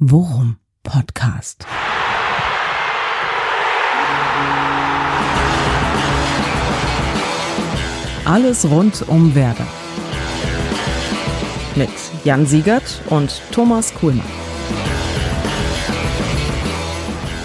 Worum Podcast. Alles rund um Werder. Mit Jan Siegert und Thomas Kuhlmann.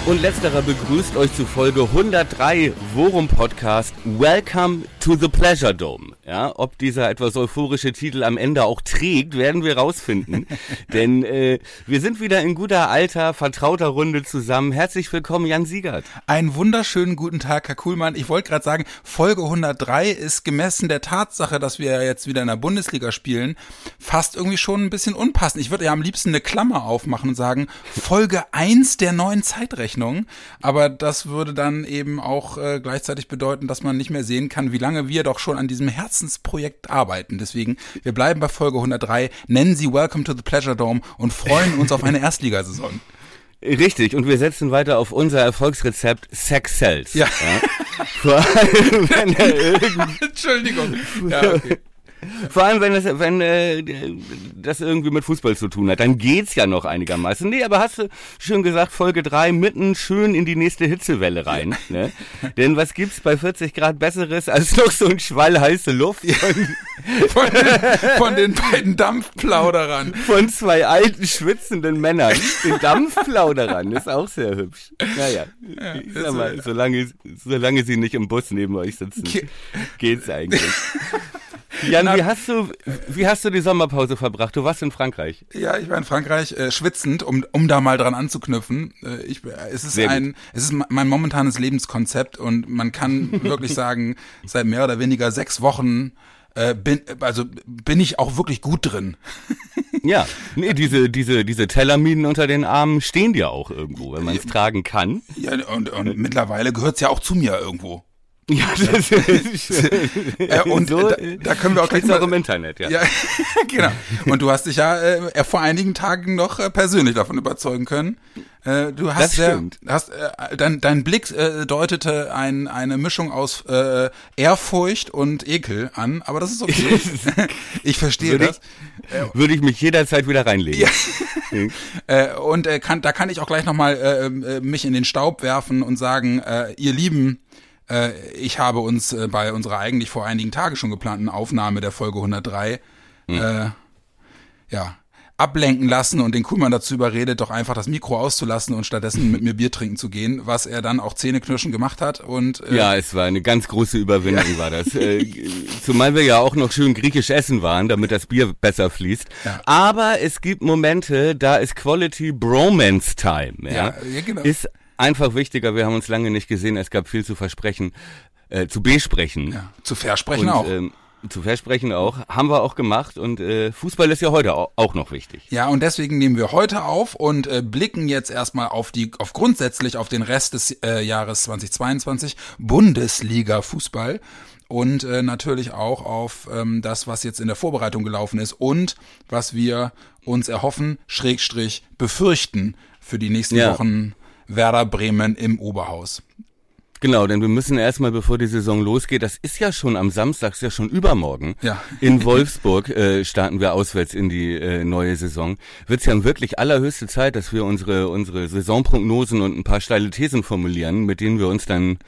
Und letzterer begrüßt euch zu Folge 103 Worum Podcast. Welcome to the Pleasure Dome. Ja, ob dieser etwas euphorische Titel am Ende auch trägt, werden wir rausfinden. Denn äh, wir sind wieder in guter alter, vertrauter Runde zusammen. Herzlich willkommen, Jan Siegert. Einen wunderschönen guten Tag, Herr Kuhlmann. Ich wollte gerade sagen, Folge 103 ist gemessen der Tatsache, dass wir jetzt wieder in der Bundesliga spielen, fast irgendwie schon ein bisschen unpassend. Ich würde ja am liebsten eine Klammer aufmachen und sagen, Folge 1 der neuen Zeitrechnung. Aber das würde dann eben auch äh, gleichzeitig bedeuten, dass man nicht mehr sehen kann, wie lange wir doch schon an diesem Herz Herzensprojekt arbeiten. Deswegen, wir bleiben bei Folge 103, nennen sie Welcome to the Pleasure Dome und freuen uns auf eine Erstligasaison. Richtig, und wir setzen weiter auf unser Erfolgsrezept Sex Cells. Ja. ja. Vor allem, wenn er Entschuldigung. Ja, okay. Vor allem, wenn, es, wenn äh, das irgendwie mit Fußball zu tun hat, dann geht's ja noch einigermaßen. Nee, aber hast du schön gesagt, Folge 3 mitten schön in die nächste Hitzewelle rein. Ne? Denn was gibt's bei 40 Grad Besseres als noch so ein Schwall heiße Luft von, von, den, von den beiden Dampfplauderern. Von zwei alten, schwitzenden Männern. Den Dampfplauderern ist auch sehr hübsch. Naja, ja, ich sag mal, solange, solange sie nicht im Bus neben euch sitzen, geht's eigentlich. Jan, wie hast du, wie hast du die Sommerpause verbracht? Du warst in Frankreich. Ja, ich war in Frankreich äh, schwitzend, um, um da mal dran anzuknüpfen. Äh, ich, es ist Sehr ein, gut. es ist mein momentanes Lebenskonzept und man kann wirklich sagen, seit mehr oder weniger sechs Wochen äh, bin, also bin ich auch wirklich gut drin. ja, nee, diese, diese, diese Tellerminen unter den Armen stehen dir auch irgendwo, wenn man es tragen kann. Ja, und, und mittlerweile gehört es ja auch zu mir irgendwo. Ja, das ist äh, und so, da, da, können wir auch gleich mal, auch im Internet, ja. ja genau. Und du hast dich ja äh, vor einigen Tagen noch äh, persönlich davon überzeugen können. Äh, du hast ja, hast äh, dein, dein Blick äh, deutete ein, eine Mischung aus äh, Ehrfurcht und Ekel an, aber das ist okay. ich verstehe würde das. Ich, würde ich mich jederzeit wieder reinlegen. Ja. äh, und äh, kann, da kann ich auch gleich nochmal äh, äh, mich in den Staub werfen und sagen, äh, ihr Lieben, äh, ich habe uns äh, bei unserer eigentlich vor einigen Tagen schon geplanten Aufnahme der Folge 103 mhm. äh, ja, ablenken lassen und den Kuhlmann dazu überredet, doch einfach das Mikro auszulassen und stattdessen mit mir Bier trinken zu gehen, was er dann auch Zähneknirschen gemacht hat und äh, ja, es war eine ganz große Überwindung ja. war das. Äh, zumal wir ja auch noch schön griechisch essen waren, damit das Bier besser fließt. Ja. Aber es gibt Momente, da ist Quality Bromance Time. Ja, ja, genau. Ist einfach wichtiger. Wir haben uns lange nicht gesehen. Es gab viel zu versprechen, äh, zu besprechen. Ja, zu versprechen und, auch. Ähm, zu versprechen auch, haben wir auch gemacht und äh, Fußball ist ja heute auch noch wichtig. Ja, und deswegen nehmen wir heute auf und äh, blicken jetzt erstmal auf die, auf grundsätzlich auf den Rest des äh, Jahres 2022 Bundesliga Fußball und äh, natürlich auch auf ähm, das, was jetzt in der Vorbereitung gelaufen ist und was wir uns erhoffen, Schrägstrich befürchten für die nächsten ja. Wochen Werder Bremen im Oberhaus. Genau, denn wir müssen erstmal, bevor die Saison losgeht, das ist ja schon am Samstag, ist ja schon übermorgen. Ja. In Wolfsburg äh, starten wir auswärts in die äh, neue Saison. Wird es ja wirklich allerhöchste Zeit, dass wir unsere unsere Saisonprognosen und ein paar steile Thesen formulieren, mit denen wir uns dann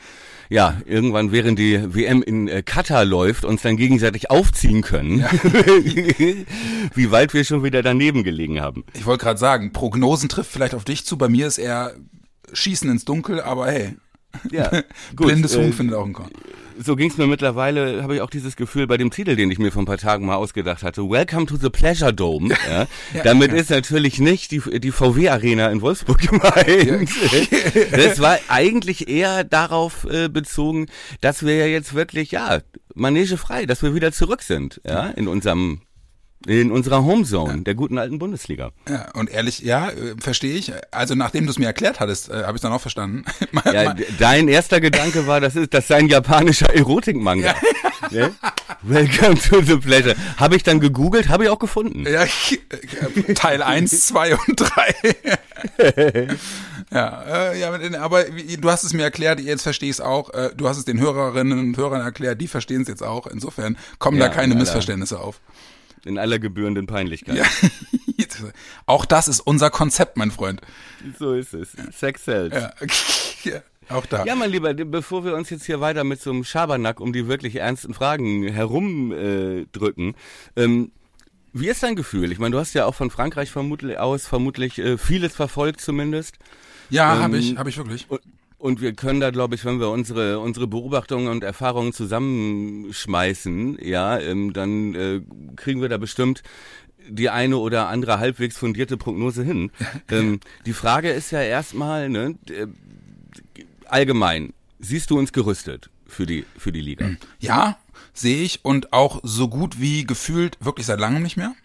ja, irgendwann während die WM in äh, Katar läuft, uns dann gegenseitig aufziehen können, ja. wie weit wir schon wieder daneben gelegen haben. Ich wollte gerade sagen, Prognosen trifft vielleicht auf dich zu, bei mir ist eher Schießen ins Dunkel, aber hey. Ja, gut, Blindes Huhn äh, findet auch einen Korn. So ging's mir mittlerweile, habe ich auch dieses Gefühl bei dem Titel, den ich mir vor ein paar Tagen mal ausgedacht hatte. Welcome to the Pleasure Dome. Ja, ja, Damit ja. ist natürlich nicht die, die VW Arena in Wolfsburg gemeint. das war eigentlich eher darauf äh, bezogen, dass wir ja jetzt wirklich, ja, Manege frei, dass wir wieder zurück sind, ja, in unserem in unserer Homezone, ja. der guten alten Bundesliga. Ja, und ehrlich, ja, äh, verstehe ich. Also nachdem du es mir erklärt hattest, äh, habe ich dann auch verstanden. ja, dein erster Gedanke war, das ist das sei ein japanischer Erotikmanga. Ja. Ne? Welcome to the pleasure. Habe ich dann gegoogelt, habe ich auch gefunden. Ja, äh, Teil 1, 2 und 3. ja, äh, ja, aber du hast es mir erklärt, jetzt verstehe ich es auch. Äh, du hast es den Hörerinnen und Hörern erklärt, die verstehen es jetzt auch. Insofern kommen ja, da keine Missverständnisse auf. In aller gebührenden Peinlichkeit. Ja. Auch das ist unser Konzept, mein Freund. So ist es. Sex sells. Ja. ja. Auch da. Ja, mein Lieber, bevor wir uns jetzt hier weiter mit so einem Schabernack um die wirklich ernsten Fragen herumdrücken, äh, ähm, wie ist dein Gefühl? Ich meine, du hast ja auch von Frankreich vermutlich aus vermutlich äh, vieles verfolgt zumindest. Ja, ähm, habe ich, habe ich wirklich. Und, und wir können da, glaube ich, wenn wir unsere unsere Beobachtungen und Erfahrungen zusammenschmeißen, ja, ähm, dann äh, kriegen wir da bestimmt die eine oder andere halbwegs fundierte Prognose hin. ähm, die Frage ist ja erstmal, ne, äh, allgemein, siehst du uns gerüstet für die für die Liga? Ja, sehe ich und auch so gut wie gefühlt wirklich seit langem nicht mehr.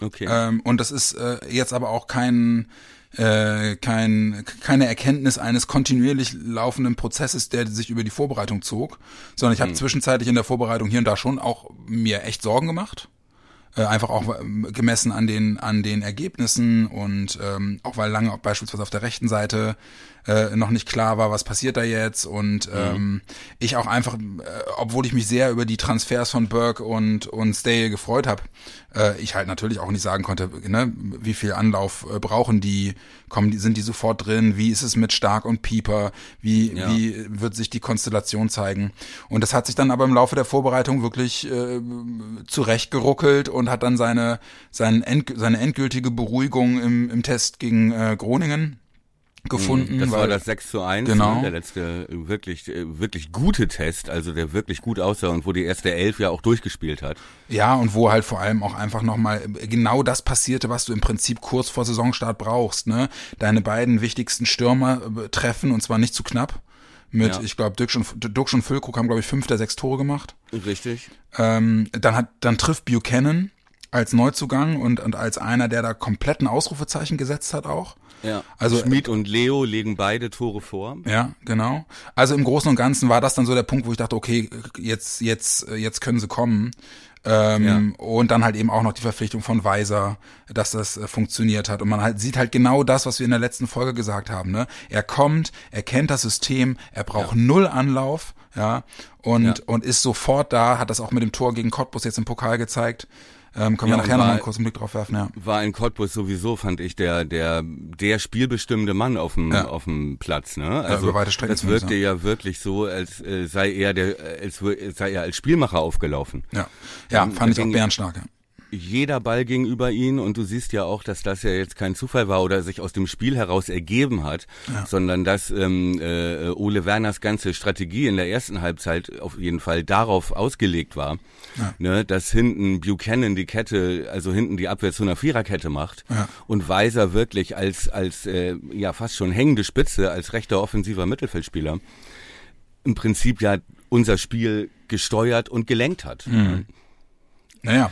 Okay. Ähm, und das ist äh, jetzt aber auch kein äh, kein, keine Erkenntnis eines kontinuierlich laufenden Prozesses, der sich über die Vorbereitung zog, sondern ich habe mhm. zwischenzeitlich in der Vorbereitung hier und da schon auch mir echt Sorgen gemacht. Äh, einfach auch ähm, gemessen an den an den Ergebnissen und ähm, auch weil lange beispielsweise auf der rechten Seite äh, noch nicht klar war, was passiert da jetzt und mhm. ähm, ich auch einfach, äh, obwohl ich mich sehr über die Transfers von Burke und und Stay gefreut habe, äh, ich halt natürlich auch nicht sagen konnte, ne, wie viel Anlauf äh, brauchen die, kommen die, sind die sofort drin, wie ist es mit Stark und Pieper, wie ja. wie wird sich die Konstellation zeigen und das hat sich dann aber im Laufe der Vorbereitung wirklich äh, zurechtgeruckelt und hat dann seine seine, end, seine endgültige Beruhigung im, im Test gegen äh, Groningen gefunden. Das weil, war das 6 zu 1, genau. Ne, der letzte wirklich, äh, wirklich gute Test, also der wirklich gut aussah und wo die erste Elf ja auch durchgespielt hat. Ja, und wo halt vor allem auch einfach nochmal genau das passierte, was du im Prinzip kurz vor Saisonstart brauchst, ne? Deine beiden wichtigsten Stürmer äh, treffen und zwar nicht zu knapp. Mit, ja. ich glaube, Dirk und, Dirk und Füllkrug haben, glaube ich, fünf der sechs Tore gemacht. Richtig. Ähm, dann hat, dann trifft Buchanan als Neuzugang und, und als einer, der da kompletten Ausrufezeichen gesetzt hat auch. Ja. Also Schmid und Leo legen beide Tore vor. Ja, genau. Also im Großen und Ganzen war das dann so der Punkt, wo ich dachte, okay, jetzt jetzt jetzt können sie kommen. Ähm, ja. Und dann halt eben auch noch die Verpflichtung von Weiser, dass das äh, funktioniert hat. Und man halt sieht halt genau das, was wir in der letzten Folge gesagt haben. Ne? Er kommt, er kennt das System, er braucht ja. null Anlauf, ja, und ja. und ist sofort da. Hat das auch mit dem Tor gegen Cottbus jetzt im Pokal gezeigt. Ähm, können ja, wir nachher noch mal einen kurzen Blick drauf werfen, ja. War in Cottbus sowieso, fand ich, der, der, der spielbestimmende Mann auf dem, ja. auf dem Platz, ne? Also, ja, das wirkte ja wirklich so, als äh, sei er der, als sei er als Spielmacher aufgelaufen. Ja. Ja, ähm, fand ich auch bärenstark, ja jeder Ball ging über ihn und du siehst ja auch, dass das ja jetzt kein Zufall war oder sich aus dem Spiel heraus ergeben hat, ja. sondern dass ähm, äh, Ole Werners ganze Strategie in der ersten Halbzeit auf jeden Fall darauf ausgelegt war, ja. ne, dass hinten Buchanan die Kette, also hinten die Abwehr zu einer Viererkette macht ja. und Weiser wirklich als als äh, ja fast schon hängende Spitze als rechter offensiver Mittelfeldspieler im Prinzip ja unser Spiel gesteuert und gelenkt hat. Mhm. Naja.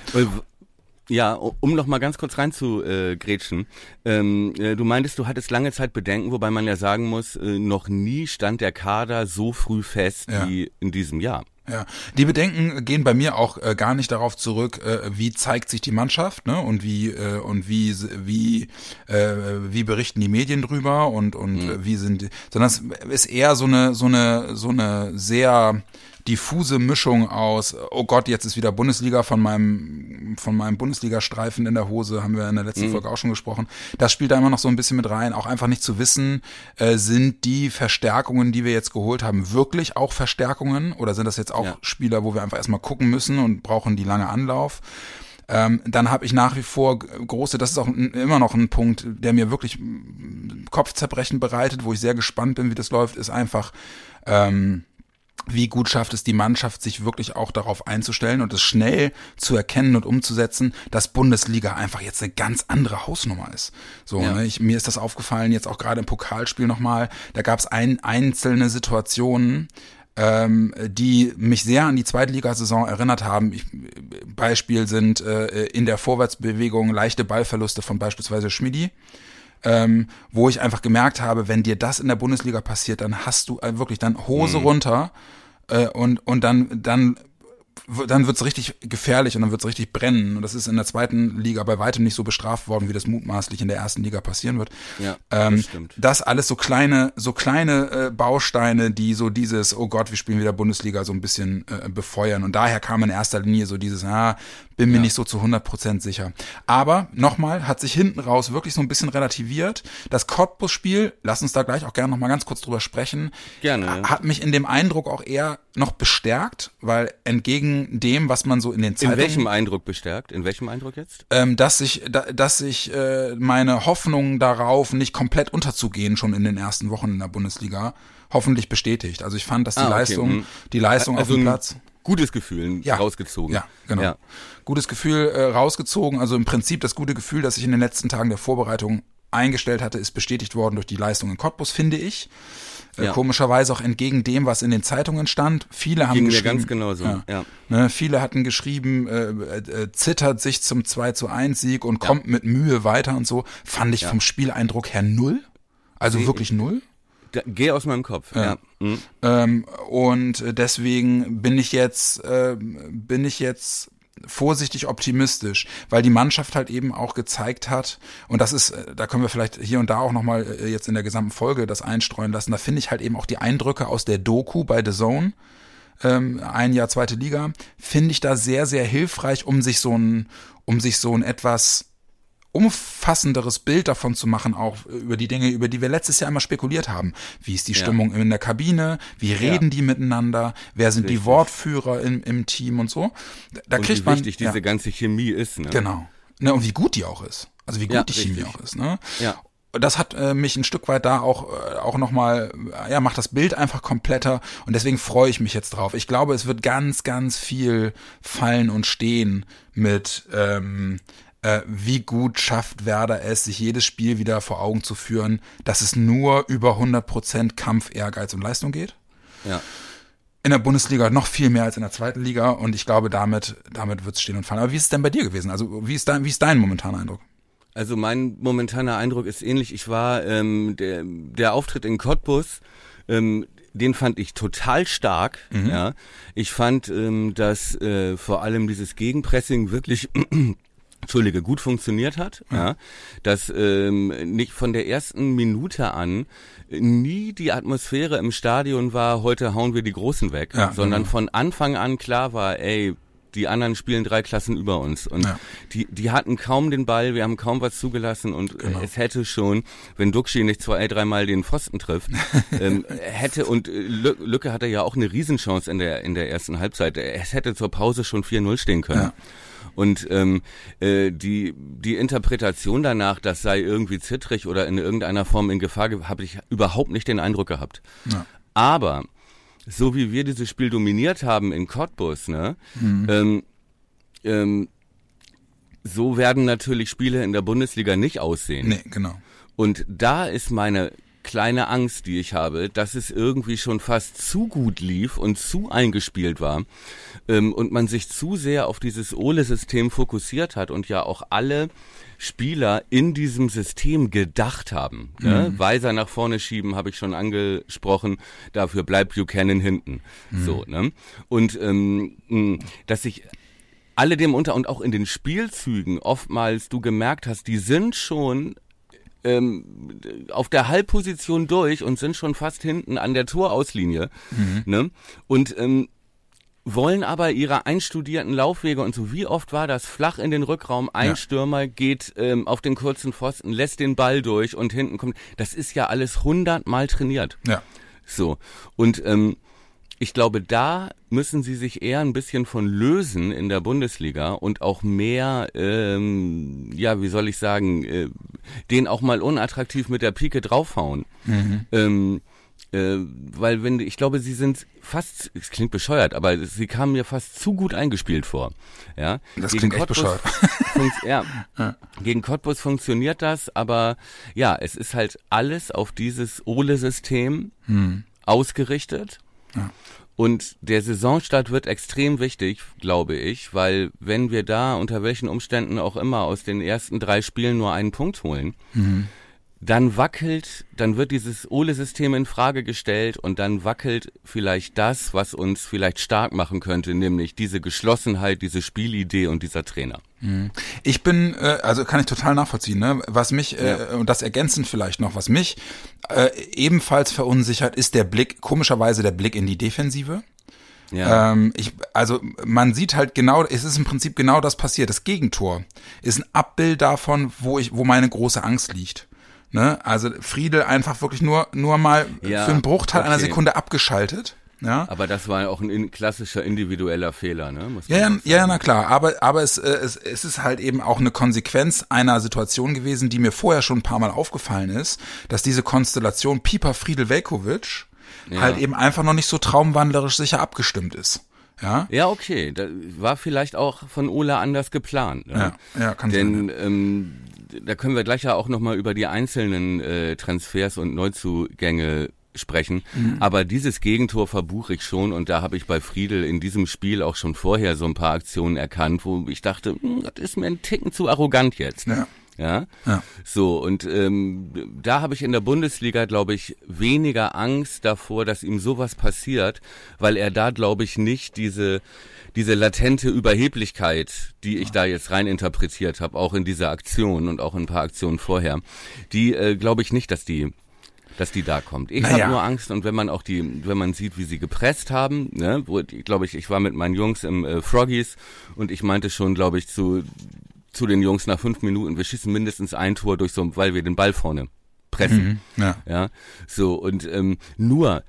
Ja, um noch mal ganz kurz rein zu äh, grätschen. Ähm, äh, du meintest, du hattest lange Zeit Bedenken, wobei man ja sagen muss, äh, noch nie stand der Kader so früh fest ja. wie in diesem Jahr. Ja, die Bedenken gehen bei mir auch äh, gar nicht darauf zurück, äh, wie zeigt sich die Mannschaft, ne, und wie äh, und wie wie äh, wie berichten die Medien drüber und und mhm. wie sind, sondern es ist eher so eine so eine so eine sehr diffuse Mischung aus, oh Gott, jetzt ist wieder Bundesliga von meinem, von meinem Bundesliga-Streifen in der Hose, haben wir in der letzten mhm. Folge auch schon gesprochen. Das spielt da immer noch so ein bisschen mit rein, auch einfach nicht zu wissen, äh, sind die Verstärkungen, die wir jetzt geholt haben, wirklich auch Verstärkungen oder sind das jetzt auch ja. Spieler, wo wir einfach erstmal gucken müssen und brauchen die lange Anlauf? Ähm, dann habe ich nach wie vor große, das ist auch immer noch ein Punkt, der mir wirklich Kopfzerbrechen bereitet, wo ich sehr gespannt bin, wie das läuft, ist einfach ähm, wie gut schafft es die Mannschaft, sich wirklich auch darauf einzustellen und es schnell zu erkennen und umzusetzen, dass Bundesliga einfach jetzt eine ganz andere Hausnummer ist. So, ja. ne, ich, mir ist das aufgefallen, jetzt auch gerade im Pokalspiel nochmal, da gab es ein, einzelne Situationen, ähm, die mich sehr an die Zweitligasaison erinnert haben. Ich, Beispiel sind äh, in der Vorwärtsbewegung leichte Ballverluste von beispielsweise Schmidi ähm, wo ich einfach gemerkt habe, wenn dir das in der Bundesliga passiert, dann hast du äh, wirklich dann Hose mhm. runter äh, und, und dann, dann dann wird's richtig gefährlich und dann wird's richtig brennen. Und das ist in der zweiten Liga bei weitem nicht so bestraft worden, wie das mutmaßlich in der ersten Liga passieren wird. Ja, ähm, das stimmt. Das alles so kleine, so kleine äh, Bausteine, die so dieses, oh Gott, wir spielen wieder Bundesliga, so ein bisschen äh, befeuern. Und daher kam in erster Linie so dieses, ah, Bin mir ja. nicht so zu 100% sicher. Aber nochmal, hat sich hinten raus wirklich so ein bisschen relativiert. Das Cottbus-Spiel, lass uns da gleich auch gerne nochmal ganz kurz drüber sprechen. Gerne. Hat mich in dem Eindruck auch eher noch bestärkt, weil entgegen dem, was man so in den Zeitungen... In welchem Eindruck bestärkt? In welchem Eindruck jetzt? Ähm, dass sich, da, dass sich äh, meine Hoffnung darauf, nicht komplett unterzugehen schon in den ersten Wochen in der Bundesliga, hoffentlich bestätigt. Also ich fand, dass die ah, okay. Leistung, mhm. die Leistung also auf dem Platz gutes Gefühl ja. rausgezogen. Ja, genau. Ja. Gutes Gefühl äh, rausgezogen. Also im Prinzip das gute Gefühl, das ich in den letzten Tagen der Vorbereitung eingestellt hatte, ist bestätigt worden durch die Leistung in Cottbus, finde ich. Äh, ja. Komischerweise auch entgegen dem, was in den Zeitungen stand. Viele haben Ging geschrieben, mir ganz genauso. Ja, ja. Ne, viele hatten geschrieben, äh, äh, zittert sich zum 2 zu 1 Sieg und kommt mit Mühe weiter und so. Fand ich vom Spieleindruck her null. Also wirklich null. Geh aus meinem Kopf. Ja. ja. Mhm. Ähm, und deswegen bin ich jetzt, äh, bin ich jetzt vorsichtig optimistisch, weil die Mannschaft halt eben auch gezeigt hat, und das ist, äh, da können wir vielleicht hier und da auch nochmal äh, jetzt in der gesamten Folge das einstreuen lassen, da finde ich halt eben auch die Eindrücke aus der Doku bei The Zone, ähm, ein Jahr zweite Liga, finde ich da sehr, sehr hilfreich, um sich so ein, um sich so ein etwas umfassenderes Bild davon zu machen, auch über die Dinge, über die wir letztes Jahr immer spekuliert haben. Wie ist die ja. Stimmung in der Kabine? Wie reden ja. die miteinander? Wer sind Richtig. die Wortführer im, im Team und so? Da und kriegt wie man, wichtig diese ganze Chemie ist. Ne? Genau. Ne, und wie gut die auch ist. Also wie gut die richtig. Chemie auch ist. Ne? Ja das hat äh, mich ein Stück weit da auch äh, auch noch mal ja macht das Bild einfach kompletter und deswegen freue ich mich jetzt drauf. Ich glaube, es wird ganz ganz viel fallen und stehen mit ähm, äh, wie gut schafft Werder es, sich jedes Spiel wieder vor Augen zu führen, dass es nur über 100% Kampf, Ehrgeiz und Leistung geht. Ja. In der Bundesliga noch viel mehr als in der zweiten Liga und ich glaube, damit, damit wird es stehen und fallen. Aber wie ist es denn bei dir gewesen? Also wie ist dein, wie ist dein momentaner Eindruck? Also mein momentaner Eindruck ist ähnlich. Ich war ähm, der, der Auftritt in Cottbus, ähm, den fand ich total stark. Mhm. Ja, ich fand, ähm, dass äh, vor allem dieses Gegenpressing wirklich Entschuldige, gut funktioniert hat, ja. ja dass ähm, nicht von der ersten Minute an nie die Atmosphäre im Stadion war, heute hauen wir die Großen weg, ja, sondern genau. von Anfang an klar war, ey, die anderen spielen drei Klassen über uns und ja. die die hatten kaum den Ball, wir haben kaum was zugelassen und genau. es hätte schon, wenn Duxi nicht zwei, dreimal den Pfosten trifft, ähm, hätte und äh, Lücke hatte ja auch eine Riesenchance in der in der ersten Halbzeit. Es hätte zur Pause schon 4-0 stehen können. Ja. Und ähm, äh, die, die Interpretation danach, das sei irgendwie zittrig oder in irgendeiner Form in Gefahr, habe ich überhaupt nicht den Eindruck gehabt. Ja. Aber so wie wir dieses Spiel dominiert haben in Cottbus, ne, mhm. ähm, ähm, so werden natürlich Spiele in der Bundesliga nicht aussehen. Nee, genau. Und da ist meine kleine Angst, die ich habe, dass es irgendwie schon fast zu gut lief und zu eingespielt war ähm, und man sich zu sehr auf dieses Ole-System fokussiert hat und ja auch alle Spieler in diesem System gedacht haben. Ne? Mhm. Ne? Weiser nach vorne schieben, habe ich schon angesprochen. Dafür bleibt Buchanan hinten. Mhm. So, ne? Und ähm, dass sich alle dem unter und auch in den Spielzügen oftmals du gemerkt hast, die sind schon ähm, auf der Halbposition durch und sind schon fast hinten an der Torauslinie. Mhm. Ne? Und ähm, wollen aber ihre einstudierten Laufwege und so. Wie oft war das flach in den Rückraum? Ein ja. Stürmer geht ähm, auf den kurzen Pfosten, lässt den Ball durch und hinten kommt. Das ist ja alles hundertmal trainiert. Ja. So. Und ähm, ich glaube, da müssen sie sich eher ein bisschen von lösen in der Bundesliga und auch mehr, ähm, ja, wie soll ich sagen, äh, den auch mal unattraktiv mit der Pike draufhauen. Mhm. Ähm, äh, weil wenn ich glaube, sie sind fast, es klingt bescheuert, aber sie kamen mir fast zu gut eingespielt vor. Ja, das gegen klingt Cottbus echt bescheuert. ja, ja, gegen Cottbus funktioniert das, aber ja, es ist halt alles auf dieses Ole-System hm. ausgerichtet. Ja. Und der Saisonstart wird extrem wichtig, glaube ich, weil wenn wir da unter welchen Umständen auch immer aus den ersten drei Spielen nur einen Punkt holen, mhm. Dann wackelt, dann wird dieses Ole-System in Frage gestellt und dann wackelt vielleicht das, was uns vielleicht stark machen könnte, nämlich diese Geschlossenheit, diese Spielidee und dieser Trainer. Mhm. Ich bin, äh, also kann ich total nachvollziehen, ne? Was mich, äh, und das ergänzend vielleicht noch, was mich äh, ebenfalls verunsichert, ist der Blick, komischerweise der Blick in die Defensive. Ja. Ähm, ich, also man sieht halt genau, es ist im Prinzip genau das passiert. Das Gegentor ist ein Abbild davon, wo ich, wo meine große Angst liegt. Ne? Also Friedel einfach wirklich nur, nur mal ja, für einen Bruchteil okay. einer Sekunde abgeschaltet. Ja. Aber das war auch ein in, klassischer individueller Fehler, ne? Ja, ja, ja, na klar. Aber, aber es, äh, es, es ist halt eben auch eine Konsequenz einer Situation gewesen, die mir vorher schon ein paar Mal aufgefallen ist, dass diese Konstellation Pieper Friedel Velkovic ja. halt eben einfach noch nicht so traumwandlerisch sicher abgestimmt ist. Ja, ja okay. Das war vielleicht auch von Ola anders geplant. Ne? Ja, ja, kann Denn, sein. Denn ähm, da können wir gleich ja auch nochmal über die einzelnen äh, Transfers und Neuzugänge sprechen. Mhm. Aber dieses Gegentor verbuche ich schon und da habe ich bei Friedel in diesem Spiel auch schon vorher so ein paar Aktionen erkannt, wo ich dachte, hm, das ist mir ein Ticken zu arrogant jetzt. Ja. Ja? ja. So, und ähm, da habe ich in der Bundesliga, glaube ich, weniger Angst davor, dass ihm sowas passiert, weil er da, glaube ich, nicht diese, diese latente Überheblichkeit, die ich da jetzt rein interpretiert habe, auch in dieser Aktion und auch in ein paar Aktionen vorher, die äh, glaube ich nicht, dass die dass die da kommt. Ich naja. habe nur Angst und wenn man auch die, wenn man sieht, wie sie gepresst haben, ne, wo, glaube ich, ich war mit meinen Jungs im äh, Froggies und ich meinte schon, glaube ich, zu zu den Jungs nach fünf Minuten, wir schießen mindestens ein Tor durch so, weil wir den Ball vorne pressen. Mhm, ja. ja. So, und ähm, nur,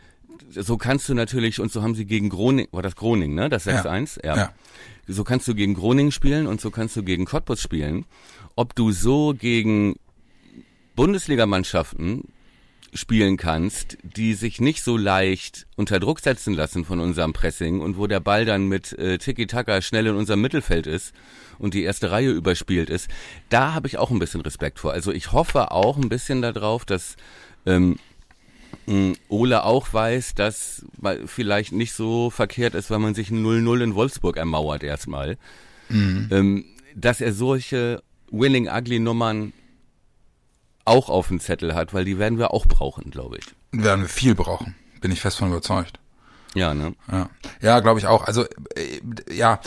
so kannst du natürlich, und so haben sie gegen Groningen, war das Groningen, ne? Das 6-1? Ja. ja. So kannst du gegen Groningen spielen und so kannst du gegen Cottbus spielen. Ob du so gegen Bundesligamannschaften spielen kannst, die sich nicht so leicht unter Druck setzen lassen von unserem Pressing und wo der Ball dann mit äh, Tiki-Taka schnell in unserem Mittelfeld ist und die erste Reihe überspielt ist, da habe ich auch ein bisschen Respekt vor. Also ich hoffe auch ein bisschen darauf, dass ähm, Ole auch weiß, dass vielleicht nicht so verkehrt ist, weil man sich ein 0-0 in Wolfsburg ermauert erstmal. Mhm. Ähm, dass er solche Winning Ugly Nummern auch auf dem Zettel hat, weil die werden wir auch brauchen, glaube ich. Werden wir viel brauchen, bin ich fest von überzeugt. Ja, ne? Ja, ja glaube ich auch. Also äh, ja,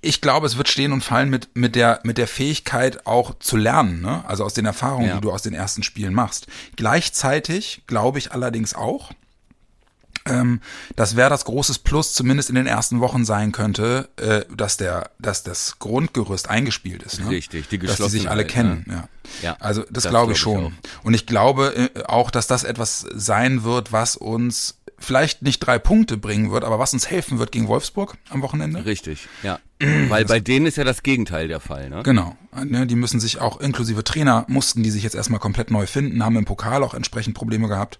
ich glaube, es wird stehen und fallen mit mit der mit der Fähigkeit auch zu lernen, ne? Also aus den Erfahrungen, ja. die du aus den ersten Spielen machst. Gleichzeitig glaube ich allerdings auch, ähm, dass wer das großes Plus zumindest in den ersten Wochen sein könnte, äh, dass der, dass das Grundgerüst eingespielt ist. Ne? Richtig, die Dass die sich alle kennen. Ne? Ja. ja. Also das, das glaube ich schon. Ich Und ich glaube äh, auch, dass das etwas sein wird, was uns vielleicht nicht drei Punkte bringen wird, aber was uns helfen wird gegen Wolfsburg am Wochenende. Richtig, ja. Weil bei denen ist ja das Gegenteil der Fall, ne? Genau. Ne, die müssen sich auch inklusive Trainer mussten die sich jetzt erstmal komplett neu finden, haben im Pokal auch entsprechend Probleme gehabt.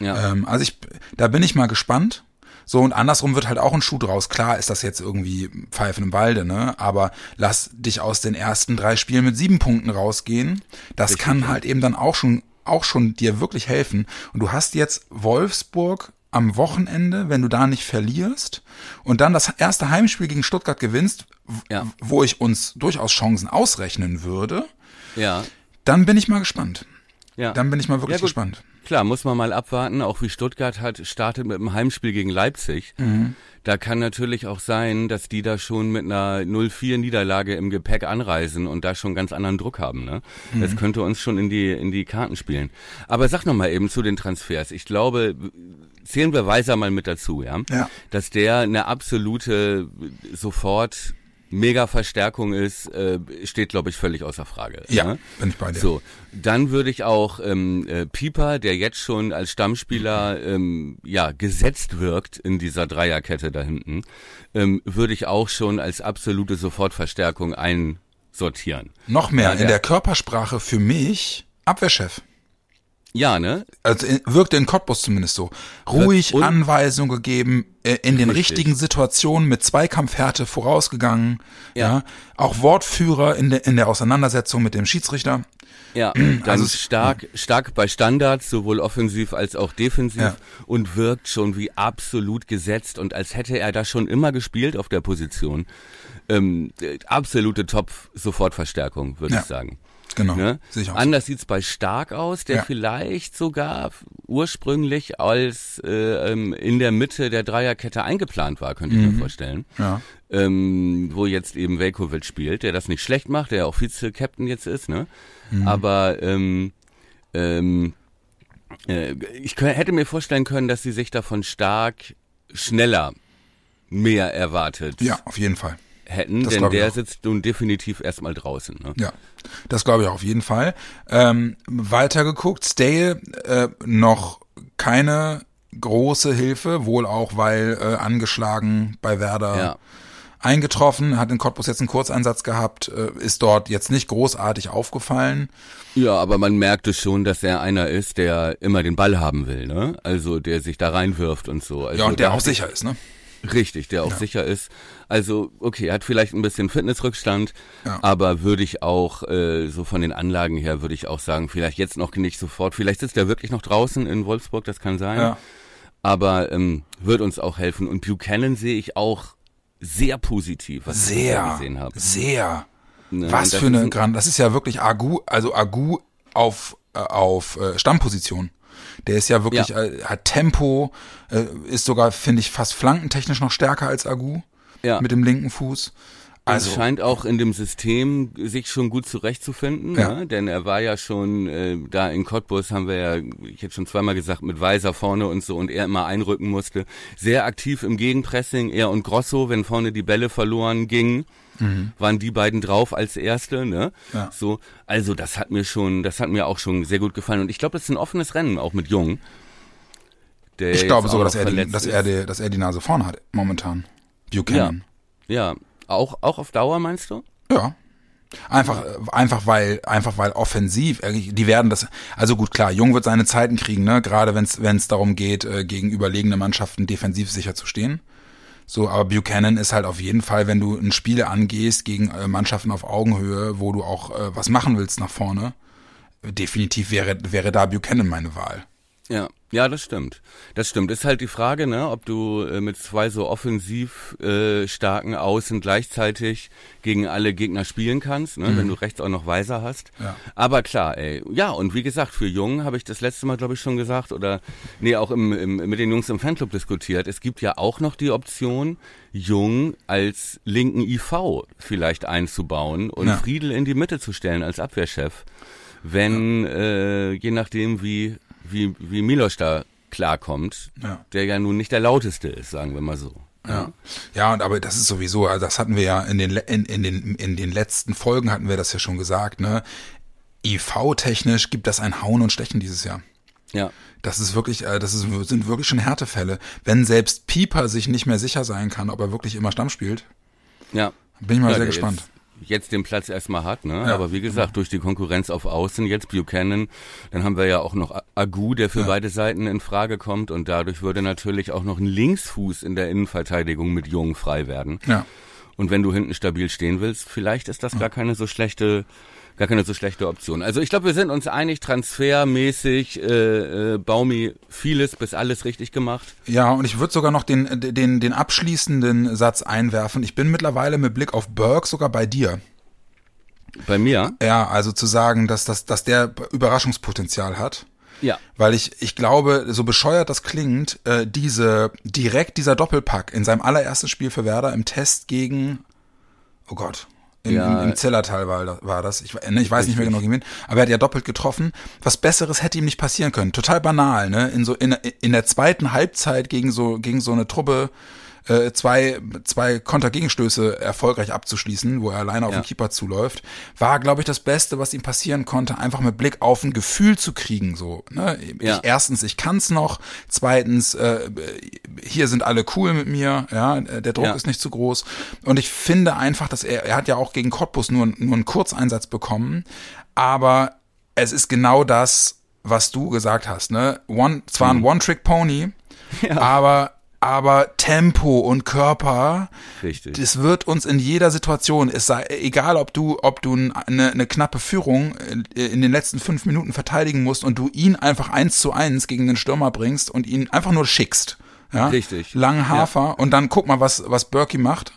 Ja. Ähm, also ich, da bin ich mal gespannt. So, und andersrum wird halt auch ein Schuh draus. Klar ist das jetzt irgendwie Pfeifen im Walde, ne? Aber lass dich aus den ersten drei Spielen mit sieben Punkten rausgehen. Das Richtig, kann halt eben dann auch schon, auch schon dir wirklich helfen. Und du hast jetzt Wolfsburg am Wochenende, wenn du da nicht verlierst und dann das erste Heimspiel gegen Stuttgart gewinnst, ja. wo ich uns durchaus Chancen ausrechnen würde, ja. dann bin ich mal gespannt. Ja. Dann bin ich mal wirklich ja, gespannt. Klar, muss man mal abwarten, auch wie Stuttgart hat, startet mit einem Heimspiel gegen Leipzig. Mhm. Da kann natürlich auch sein, dass die da schon mit einer 0-4 Niederlage im Gepäck anreisen und da schon ganz anderen Druck haben. Ne? Mhm. Das könnte uns schon in die, in die Karten spielen. Aber sag noch mal eben zu den Transfers. Ich glaube, zählen wir Weiser mal mit dazu, ja? ja. Dass der eine absolute sofort mega Verstärkung ist, äh, steht, glaube ich, völlig außer Frage. Ja, ne? bin ich bei dir. So, dann würde ich auch ähm, äh, Pieper, der jetzt schon als Stammspieler ähm, ja gesetzt wirkt in dieser Dreierkette da hinten, ähm, würde ich auch schon als absolute Sofortverstärkung einsortieren. Noch mehr, ja, der, in der Körpersprache für mich Abwehrchef. Ja, ne? Also wirkte in Cottbus zumindest so. Ruhig und, Anweisungen gegeben, äh, in den richtig. richtigen Situationen mit Zweikampfhärte vorausgegangen. Ja. ja. Auch Wortführer in, de, in der Auseinandersetzung mit dem Schiedsrichter. Ja, dann also stark, stark bei Standards, sowohl offensiv als auch defensiv ja. und wirkt schon wie absolut gesetzt und als hätte er da schon immer gespielt auf der Position. Ähm, absolute Top-Sofortverstärkung, würde ja. ich sagen. Genau. Ne? Anders sieht's bei Stark aus, der ja. vielleicht sogar ursprünglich als äh, ähm, in der Mitte der Dreierkette eingeplant war, könnte ich mhm. mir vorstellen. Ja. Ähm, wo jetzt eben Velkovic spielt, der das nicht schlecht macht, der auch Vize-Captain jetzt ist, ne? Mhm. Aber ähm, ähm, äh, ich hätte mir vorstellen können, dass sie sich davon stark schneller mehr erwartet. Ja, auf jeden Fall. Hätten, das denn der sitzt nun definitiv erstmal draußen. Ne? Ja, das glaube ich auf jeden Fall. Ähm, weiter geguckt, Stale äh, noch keine große Hilfe, wohl auch weil äh, angeschlagen bei Werder ja. eingetroffen, hat in Cottbus jetzt einen Kurzeinsatz gehabt, äh, ist dort jetzt nicht großartig aufgefallen. Ja, aber man merkte schon, dass er einer ist, der immer den Ball haben will, ne? Also der sich da reinwirft und so. Also ja, und der auch sicher ist, ne? Richtig, der auch ja. sicher ist. Also, okay, hat vielleicht ein bisschen Fitnessrückstand, ja. aber würde ich auch, äh, so von den Anlagen her, würde ich auch sagen, vielleicht jetzt noch nicht sofort. Vielleicht sitzt er wirklich noch draußen in Wolfsburg, das kann sein. Ja. Aber ähm, wird uns auch helfen. Und Buchanan sehe ich auch sehr positiv, was sehr, ich gesehen habe. Sehr. Ne, was für eine Grand, das ist ja wirklich Agu, also Agu auf, äh, auf äh, Stammposition. Der ist ja wirklich, ja. Äh, hat Tempo, äh, ist sogar, finde ich, fast flankentechnisch noch stärker als Agu. Ja. Mit dem linken Fuß. Also es scheint auch in dem System sich schon gut zurechtzufinden, ja. ne? denn er war ja schon äh, da in Cottbus, haben wir ja, ich hätte schon zweimal gesagt, mit Weiser vorne und so und er immer einrücken musste. Sehr aktiv im Gegenpressing, er und Grosso, wenn vorne die Bälle verloren gingen mhm. waren die beiden drauf als erste, ne? Ja. So, also das hat mir schon, das hat mir auch schon sehr gut gefallen und ich glaube, das ist ein offenes Rennen auch mit Jung. ich glaube sogar, dass er, die, dass, er die, dass er die Nase vorne hat momentan. Buchanan. Ja, ja. Auch, auch auf Dauer meinst du? Ja. Einfach, einfach weil, einfach weil offensiv, die werden das, also gut, klar, Jung wird seine Zeiten kriegen, ne, gerade wenn es darum geht, äh, gegen überlegene Mannschaften defensiv sicher zu stehen. So, aber Buchanan ist halt auf jeden Fall, wenn du ein Spiel angehst gegen äh, Mannschaften auf Augenhöhe, wo du auch äh, was machen willst nach vorne, definitiv wäre, wäre da Buchanan meine Wahl. Ja, ja, das stimmt. Das stimmt. Ist halt die Frage, ne, ob du äh, mit zwei so offensiv äh, starken Außen gleichzeitig gegen alle Gegner spielen kannst, ne, mhm. wenn du rechts auch noch Weiser hast. Ja. Aber klar, ey. Ja, und wie gesagt, für Jung habe ich das letzte Mal, glaube ich, schon gesagt, oder nee, auch im, im, mit den Jungs im Fanclub diskutiert. Es gibt ja auch noch die Option, Jung als linken IV vielleicht einzubauen und ja. Friedel in die Mitte zu stellen als Abwehrchef. Wenn, ja. äh, je nachdem, wie wie, wie Milos da klarkommt, ja. der ja nun nicht der lauteste ist, sagen wir mal so. Ja. ja, und aber das ist sowieso, also das hatten wir ja in den, in, in, den, in den letzten Folgen hatten wir das ja schon gesagt, ne? IV-technisch gibt das ein Hauen und Stechen dieses Jahr. Ja. Das ist wirklich, äh, das ist, sind wirklich schon Härtefälle. Wenn selbst Pieper sich nicht mehr sicher sein kann, ob er wirklich immer Stamm spielt. Ja. Bin ich mal ja, sehr gespannt. Jetzt, jetzt den Platz erstmal hat, ne? Ja. Aber wie gesagt, durch die Konkurrenz auf Außen, jetzt Buchanan, dann haben wir ja auch noch Agu, der für ja. beide Seiten in Frage kommt und dadurch würde natürlich auch noch ein Linksfuß in der Innenverteidigung mit Jungen frei werden. Ja. Und wenn du hinten stabil stehen willst, vielleicht ist das gar keine so schlechte gar keine so schlechte Option. Also ich glaube, wir sind uns einig, transfermäßig, äh, äh, Baumi vieles bis alles richtig gemacht. Ja, und ich würde sogar noch den, den, den abschließenden Satz einwerfen. Ich bin mittlerweile mit Blick auf Burke sogar bei dir. Bei mir? Ja, also zu sagen, dass, dass, dass der Überraschungspotenzial hat. Ja. Weil ich, ich glaube, so bescheuert das klingt, äh, diese, direkt dieser Doppelpack in seinem allerersten Spiel für Werder im Test gegen, oh Gott, im, ja. im, im Zellertal war, war das. Ich, ne, ich weiß nicht mehr genau gegen wen. Aber er hat ja doppelt getroffen. Was Besseres hätte ihm nicht passieren können. Total banal, ne? In so in, in der zweiten Halbzeit gegen so gegen so eine Truppe äh, zwei, zwei Kontergegenstöße erfolgreich abzuschließen, wo er alleine auf ja. den Keeper zuläuft, war, glaube ich, das Beste, was ihm passieren konnte, einfach mit Blick auf ein Gefühl zu kriegen. So, ne? Ja. Ich, erstens, ich kann's noch. Zweitens, äh, hier sind alle cool mit mir. Ja, der Druck ja. ist nicht zu groß. Und ich finde einfach, dass er, er hat ja auch gegen Cottbus nur, nur einen Kurzeinsatz bekommen, aber es ist genau das, was du gesagt hast, ne? One, zwar ein mhm. One-Trick-Pony, ja. aber aber Tempo und Körper, Richtig. das wird uns in jeder Situation, es sei egal, ob du, ob du eine, eine knappe Führung in den letzten fünf Minuten verteidigen musst und du ihn einfach eins zu eins gegen den Stürmer bringst und ihn einfach nur schickst. Ja? Richtig. Langen Hafer ja. und dann guck mal, was, was Berkey macht.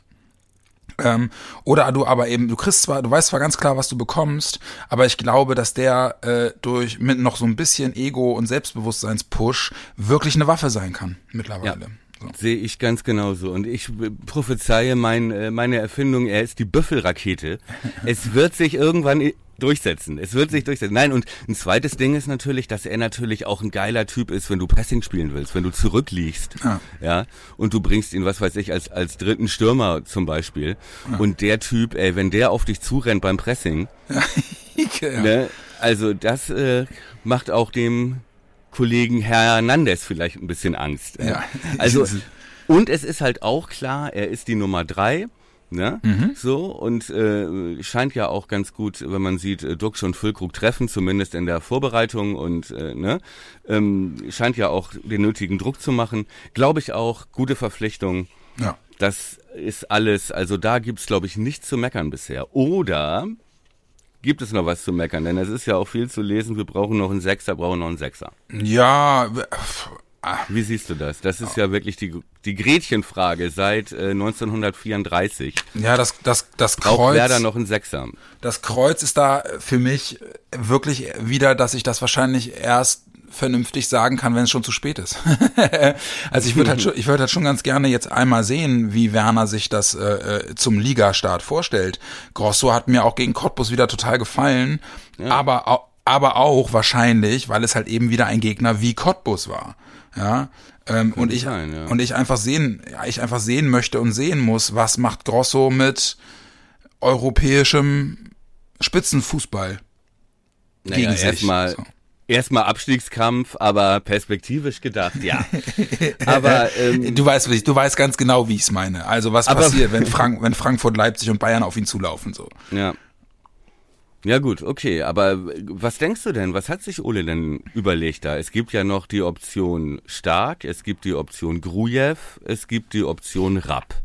Ähm, oder du aber eben, du kriegst zwar, du weißt zwar ganz klar, was du bekommst, aber ich glaube, dass der äh, durch mit noch so ein bisschen Ego und Selbstbewusstseinspush wirklich eine Waffe sein kann mittlerweile. Ja. So. Sehe ich ganz genauso. Und ich prophezeie mein, äh, meine Erfindung, er ist die Büffelrakete. es wird sich irgendwann durchsetzen. Es wird sich durchsetzen. Nein, und ein zweites Ding ist natürlich, dass er natürlich auch ein geiler Typ ist, wenn du Pressing spielen willst, wenn du zurückliegst, ja, ja und du bringst ihn, was weiß ich, als, als dritten Stürmer zum Beispiel. Ja. Und der Typ, ey, wenn der auf dich zurennt beim Pressing, ja. ne, also das äh, macht auch dem Kollegen Hernandez vielleicht ein bisschen Angst. Ja. Also, und es ist halt auch klar, er ist die Nummer drei. Ne? Mhm. So, und äh, scheint ja auch ganz gut, wenn man sieht, äh, Duxch und Füllkrug treffen, zumindest in der Vorbereitung und äh, ne? ähm, scheint ja auch den nötigen Druck zu machen. Glaube ich auch, gute Verpflichtung. Ja. Das ist alles, also da gibt's glaube ich, nichts zu meckern bisher. Oder gibt es noch was zu meckern, denn es ist ja auch viel zu lesen. Wir brauchen noch einen Sechser, brauchen noch einen Sechser. Ja. Wie siehst du das? Das ist ja wirklich die, die Gretchenfrage seit äh, 1934. Ja, das, das, das Kreuz. Braucht Werder noch einen Sechser? Das Kreuz ist da für mich wirklich wieder, dass ich das wahrscheinlich erst vernünftig sagen kann, wenn es schon zu spät ist. also ich würde halt schon, ich würde halt schon ganz gerne jetzt einmal sehen, wie Werner sich das äh, äh, zum Ligastart vorstellt. Grosso hat mir auch gegen Cottbus wieder total gefallen, ja. aber aber auch wahrscheinlich, weil es halt eben wieder ein Gegner wie Cottbus war. Ja, ähm, und ich sein, ja. und ich einfach sehen, ich einfach sehen möchte und sehen muss, was macht Grosso mit europäischem Spitzenfußball naja, gegen sich. Erstmal so. Erstmal Abstiegskampf, aber perspektivisch gedacht, ja. aber ähm, du weißt, du weißt ganz genau, wie ich es meine. Also was passiert, wenn Frank, wenn Frankfurt, Leipzig und Bayern auf ihn zulaufen so? Ja. Ja gut, okay, aber was denkst du denn? Was hat sich Ole denn überlegt da? Es gibt ja noch die Option Stark, es gibt die Option Grujew, es gibt die Option Rapp.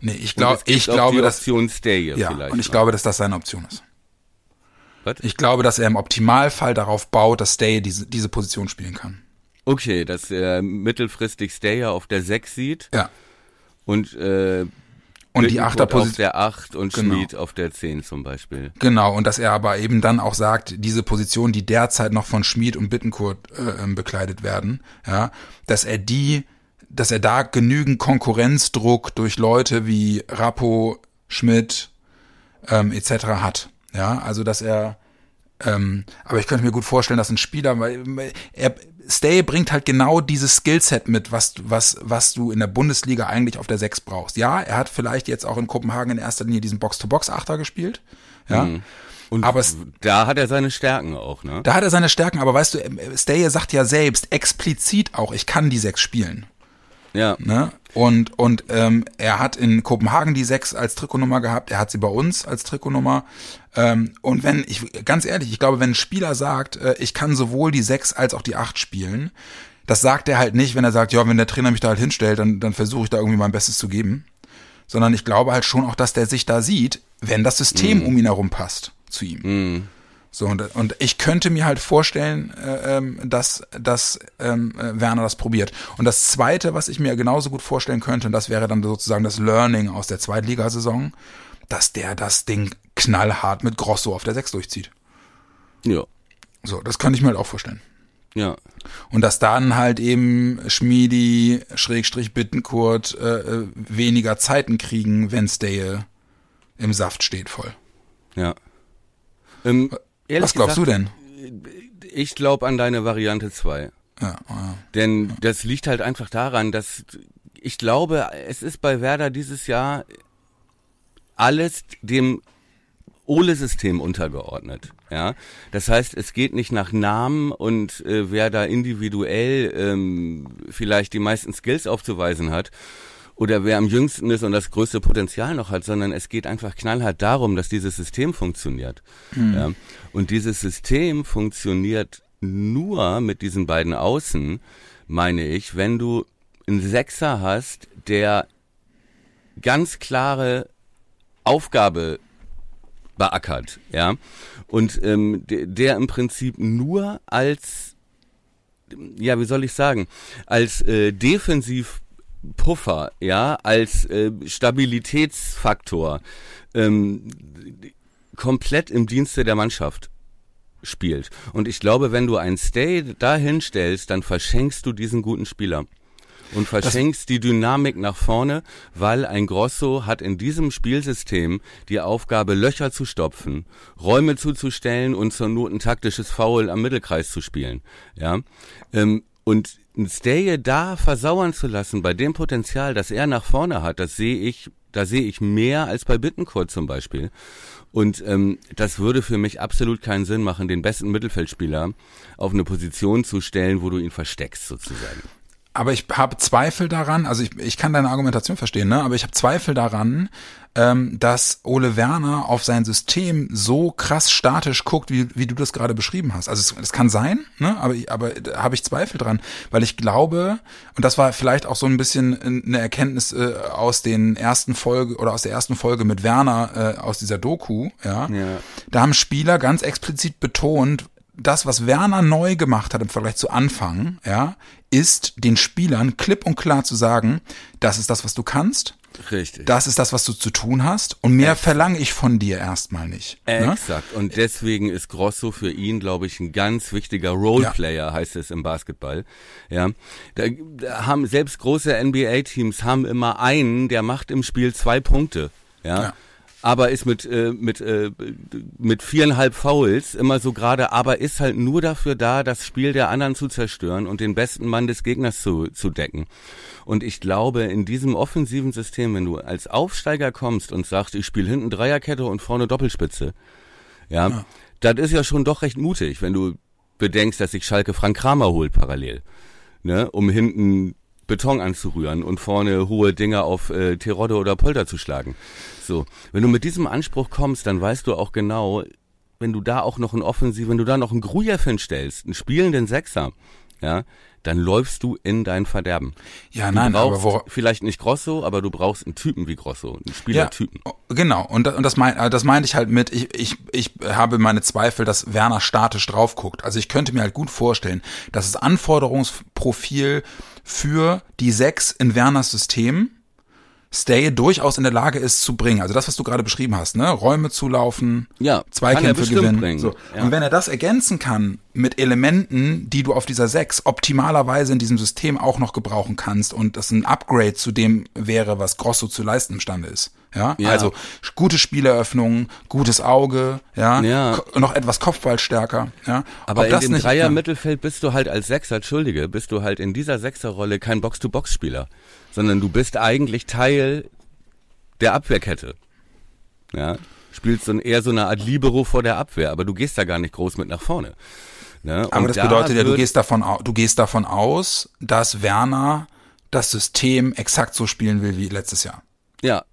Nee, ich glaube, ich glaube, die Option Stay ja, vielleicht. Und ich noch. glaube, dass das seine Option ist. Was? Ich glaube, dass er im Optimalfall darauf baut, dass Stay diese, diese Position spielen kann. Okay, dass er mittelfristig Stay auf der 6 sieht. Ja. Und äh, und die Achterposition auf der 8 und genau. Schmied auf der 10 zum Beispiel. Genau, und dass er aber eben dann auch sagt, diese Position, die derzeit noch von Schmied und Bittenkurt äh, ähm, bekleidet werden, ja, dass er die, dass er da genügend Konkurrenzdruck durch Leute wie Rappo, Schmidt ähm, etc. hat. Ja, also dass er ähm, aber ich könnte mir gut vorstellen, dass ein Spieler, weil er, Stay bringt halt genau dieses Skillset mit, was, was, was du in der Bundesliga eigentlich auf der 6 brauchst. Ja, er hat vielleicht jetzt auch in Kopenhagen in erster Linie diesen Box-to-Box-Achter gespielt. Ja. Mhm. Und aber da hat er seine Stärken auch, ne? Da hat er seine Stärken, aber weißt du, Stay sagt ja selbst explizit auch, ich kann die 6 spielen. Ja. Ne? Und, und ähm, er hat in Kopenhagen die 6 als Trikotnummer gehabt, er hat sie bei uns als Trikotnummer. Ähm, und wenn, ich ganz ehrlich, ich glaube, wenn ein Spieler sagt, äh, ich kann sowohl die 6 als auch die 8 spielen, das sagt er halt nicht, wenn er sagt, ja, wenn der Trainer mich da halt hinstellt, dann, dann versuche ich da irgendwie mein Bestes zu geben. Sondern ich glaube halt schon auch, dass der sich da sieht, wenn das System mm. um ihn herum passt zu ihm. Mm. So, und, und ich könnte mir halt vorstellen, äh, ähm, dass, dass ähm, äh, Werner das probiert. Und das Zweite, was ich mir genauso gut vorstellen könnte, und das wäre dann sozusagen das Learning aus der Zweitligasaison, dass der das Ding knallhart mit Grosso auf der Sechs durchzieht. Ja. So, das könnte ich mir halt auch vorstellen. Ja. Und dass dann halt eben Schmiedi, Schrägstrich Bittenkurt äh, äh weniger Zeiten kriegen, wenn Stale im Saft steht voll. Ja. Ähm, Ehrlich Was glaubst gesagt, du denn? Ich glaube an deine Variante 2. Ja, ja. Denn das liegt halt einfach daran, dass ich glaube, es ist bei Werder dieses Jahr alles dem Ole-System untergeordnet. Ja, das heißt, es geht nicht nach Namen und äh, wer da individuell ähm, vielleicht die meisten Skills aufzuweisen hat, oder wer am jüngsten ist und das größte Potenzial noch hat, sondern es geht einfach knallhart darum, dass dieses System funktioniert. Mhm. Ja. Und dieses System funktioniert nur mit diesen beiden Außen, meine ich, wenn du einen Sechser hast, der ganz klare Aufgabe beackert, ja, und ähm, der, im Prinzip nur als, ja, wie soll ich sagen, als äh, defensiv ja, als äh, Stabilitätsfaktor ähm, komplett im Dienste der Mannschaft spielt. Und ich glaube, wenn du ein Stay dahin stellst, dann verschenkst du diesen guten Spieler. Und verschenkst die Dynamik nach vorne, weil ein Grosso hat in diesem Spielsystem die Aufgabe, Löcher zu stopfen, Räume zuzustellen und zur Not ein taktisches Foul am Mittelkreis zu spielen. Ja, ähm, und Stay da versauern zu lassen bei dem Potenzial, das er nach vorne hat, das sehe ich, da sehe ich mehr als bei Bittencourt zum Beispiel. Und ähm, das würde für mich absolut keinen Sinn machen, den besten Mittelfeldspieler auf eine Position zu stellen, wo du ihn versteckst sozusagen. Aber ich habe Zweifel daran, also ich, ich kann deine Argumentation verstehen, ne? aber ich habe Zweifel daran, ähm, dass Ole Werner auf sein System so krass statisch guckt, wie, wie du das gerade beschrieben hast. Also es, es kann sein, ne? aber, aber da habe ich Zweifel dran, weil ich glaube, und das war vielleicht auch so ein bisschen eine Erkenntnis äh, aus den ersten Folge oder aus der ersten Folge mit Werner äh, aus dieser Doku, ja? ja. Da haben Spieler ganz explizit betont, das, was Werner neu gemacht hat im Vergleich zu Anfang, ja, ist den Spielern klipp und klar zu sagen, das ist das, was du kannst. Richtig. Das ist das, was du zu tun hast. Und mehr Exakt. verlange ich von dir erstmal nicht. Ne? Exakt. Und deswegen ist Grosso für ihn, glaube ich, ein ganz wichtiger Roleplayer, ja. heißt es im Basketball. Ja. Da, da haben selbst große NBA-Teams haben immer einen, der macht im Spiel zwei Punkte. ja. ja aber ist mit äh, mit äh, mit viereinhalb Fouls immer so gerade, aber ist halt nur dafür da, das Spiel der anderen zu zerstören und den besten Mann des Gegners zu zu decken. Und ich glaube, in diesem offensiven System, wenn du als Aufsteiger kommst und sagst, ich spiele hinten Dreierkette und vorne Doppelspitze, ja, ja. das ist ja schon doch recht mutig, wenn du bedenkst, dass sich Schalke Frank Kramer holt parallel, ne, um hinten Beton anzurühren und vorne hohe Dinger auf äh, Terodde oder Polter zu schlagen. So, wenn du mit diesem Anspruch kommst, dann weißt du auch genau, wenn du da auch noch ein Offensiv, wenn du da noch einen Grujew hinstellst, einen spielenden Sechser, ja, dann läufst du in dein Verderben. Ja, du nein, aber wo, vielleicht nicht Grosso, aber du brauchst einen Typen wie Grosso, einen Spielertypen. Ja, genau, und, und das, mein, äh, das meinte ich halt mit, ich, ich, ich habe meine Zweifel, dass Werner statisch drauf guckt. Also ich könnte mir halt gut vorstellen, dass das Anforderungsprofil für die sechs in Werners System Stay durchaus in der Lage ist zu bringen. Also das, was du gerade beschrieben hast, ne? Räume zulaufen, ja, Zweikämpfe gewinnen. So. Ja. Und wenn er das ergänzen kann mit Elementen, die du auf dieser 6 optimalerweise in diesem System auch noch gebrauchen kannst und das ein Upgrade zu dem wäre, was Grosso zu leisten imstande ist. Ja, ja. also gute Spieleröffnungen, gutes Auge, ja, ja. noch etwas Kopfballstärker, ja. Aber Ob in dem Dreier ja. Mittelfeld bist du halt als Sechser, Entschuldige, bist du halt in dieser Sechserrolle kein Box-to-Box-Spieler sondern du bist eigentlich Teil der Abwehrkette. Ja, spielst dann eher so eine Art Libero vor der Abwehr, aber du gehst da gar nicht groß mit nach vorne. Ne? Aber das da bedeutet ja, du gehst davon, du gehst davon aus, dass Werner das System exakt so spielen will wie letztes Jahr. Ja,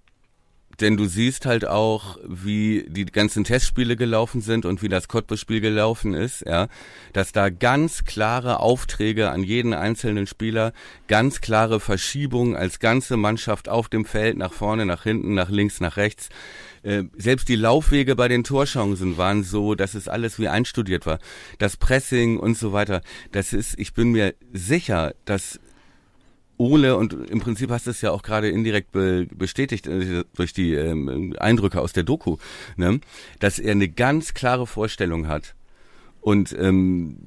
denn du siehst halt auch, wie die ganzen Testspiele gelaufen sind und wie das Cottbus-Spiel gelaufen ist, ja, dass da ganz klare Aufträge an jeden einzelnen Spieler, ganz klare Verschiebungen als ganze Mannschaft auf dem Feld, nach vorne, nach hinten, nach links, nach rechts. Äh, selbst die Laufwege bei den Torchancen waren so, dass es alles wie einstudiert war. Das Pressing und so weiter. Das ist, ich bin mir sicher, dass Ole, und im Prinzip hast du es ja auch gerade indirekt be bestätigt äh, durch die ähm, Eindrücke aus der Doku, ne, dass er eine ganz klare Vorstellung hat und ähm,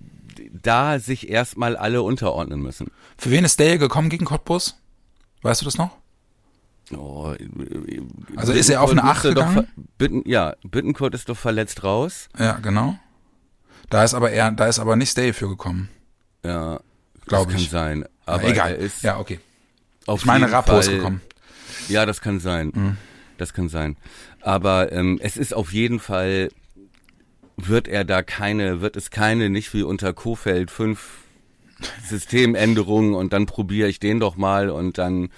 da sich erstmal alle unterordnen müssen. Für wen ist der gekommen gegen Cottbus? Weißt du das noch? Oh, also ist er auf eine Acht gegangen? Bitten, ja, Bittenkurt ist doch verletzt raus. Ja, genau. Da ist aber er, da ist aber nicht Stay für gekommen. Ja, glaube ich. Kann sein. Aber ja, egal. ist ja, okay. Auf ich meine, Rapport gekommen. Ja, das kann sein. Mhm. Das kann sein. Aber ähm, es ist auf jeden Fall, wird er da keine, wird es keine, nicht wie unter Kofeld, fünf Systemänderungen und dann probiere ich den doch mal und dann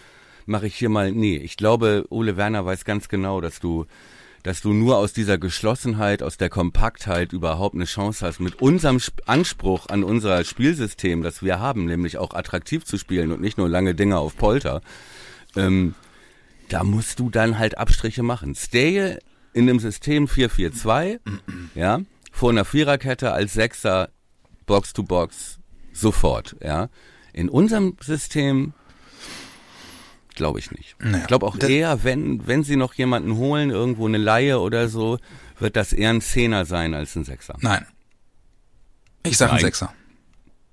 mache ich hier mal. Nee, ich glaube, Ole Werner weiß ganz genau, dass du dass du nur aus dieser Geschlossenheit, aus der Kompaktheit überhaupt eine Chance hast, mit unserem Anspruch an unser Spielsystem, das wir haben, nämlich auch attraktiv zu spielen und nicht nur lange Dinge auf Polter, ähm, da musst du dann halt Abstriche machen. Stay in dem System 4-4-2, ja, vor einer Viererkette als Sechser, Box to Box, sofort, ja. In unserem System Glaube ich nicht. Naja, ich glaube auch eher, wenn, wenn sie noch jemanden holen, irgendwo eine Laie oder so, wird das eher ein Zehner sein als ein Sechser. Nein. Ich sage ein Sechser.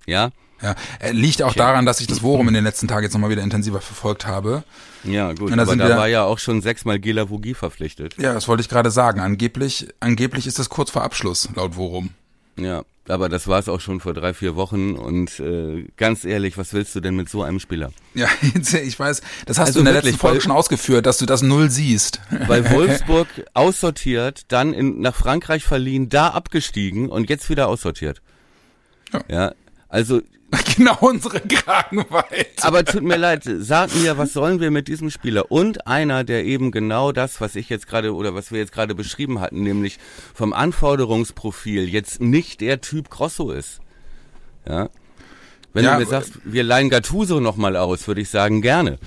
Ja? Ja, liegt auch daran, dass ich das Forum in den letzten Tagen jetzt nochmal wieder intensiver verfolgt habe. Ja, gut, aber da war ja auch schon sechsmal Gela Vogie verpflichtet. Ja, das wollte ich gerade sagen. Angeblich, angeblich ist das kurz vor Abschluss, laut Forum. Ja, aber das war es auch schon vor drei, vier Wochen und äh, ganz ehrlich, was willst du denn mit so einem Spieler? Ja, ich weiß, das hast also du in der letzten Folge schon ausgeführt, dass du das null siehst. Bei Wolfsburg aussortiert, dann in, nach Frankreich verliehen, da abgestiegen und jetzt wieder aussortiert. Ja, ja also Genau unsere Kragenweite. Aber tut mir leid, sag mir, was sollen wir mit diesem Spieler? Und einer, der eben genau das, was ich jetzt gerade oder was wir jetzt gerade beschrieben hatten, nämlich vom Anforderungsprofil jetzt nicht der Typ Grosso ist. Ja. Wenn ja, du mir sagst, wir leihen Gattuso nochmal aus, würde ich sagen, gerne.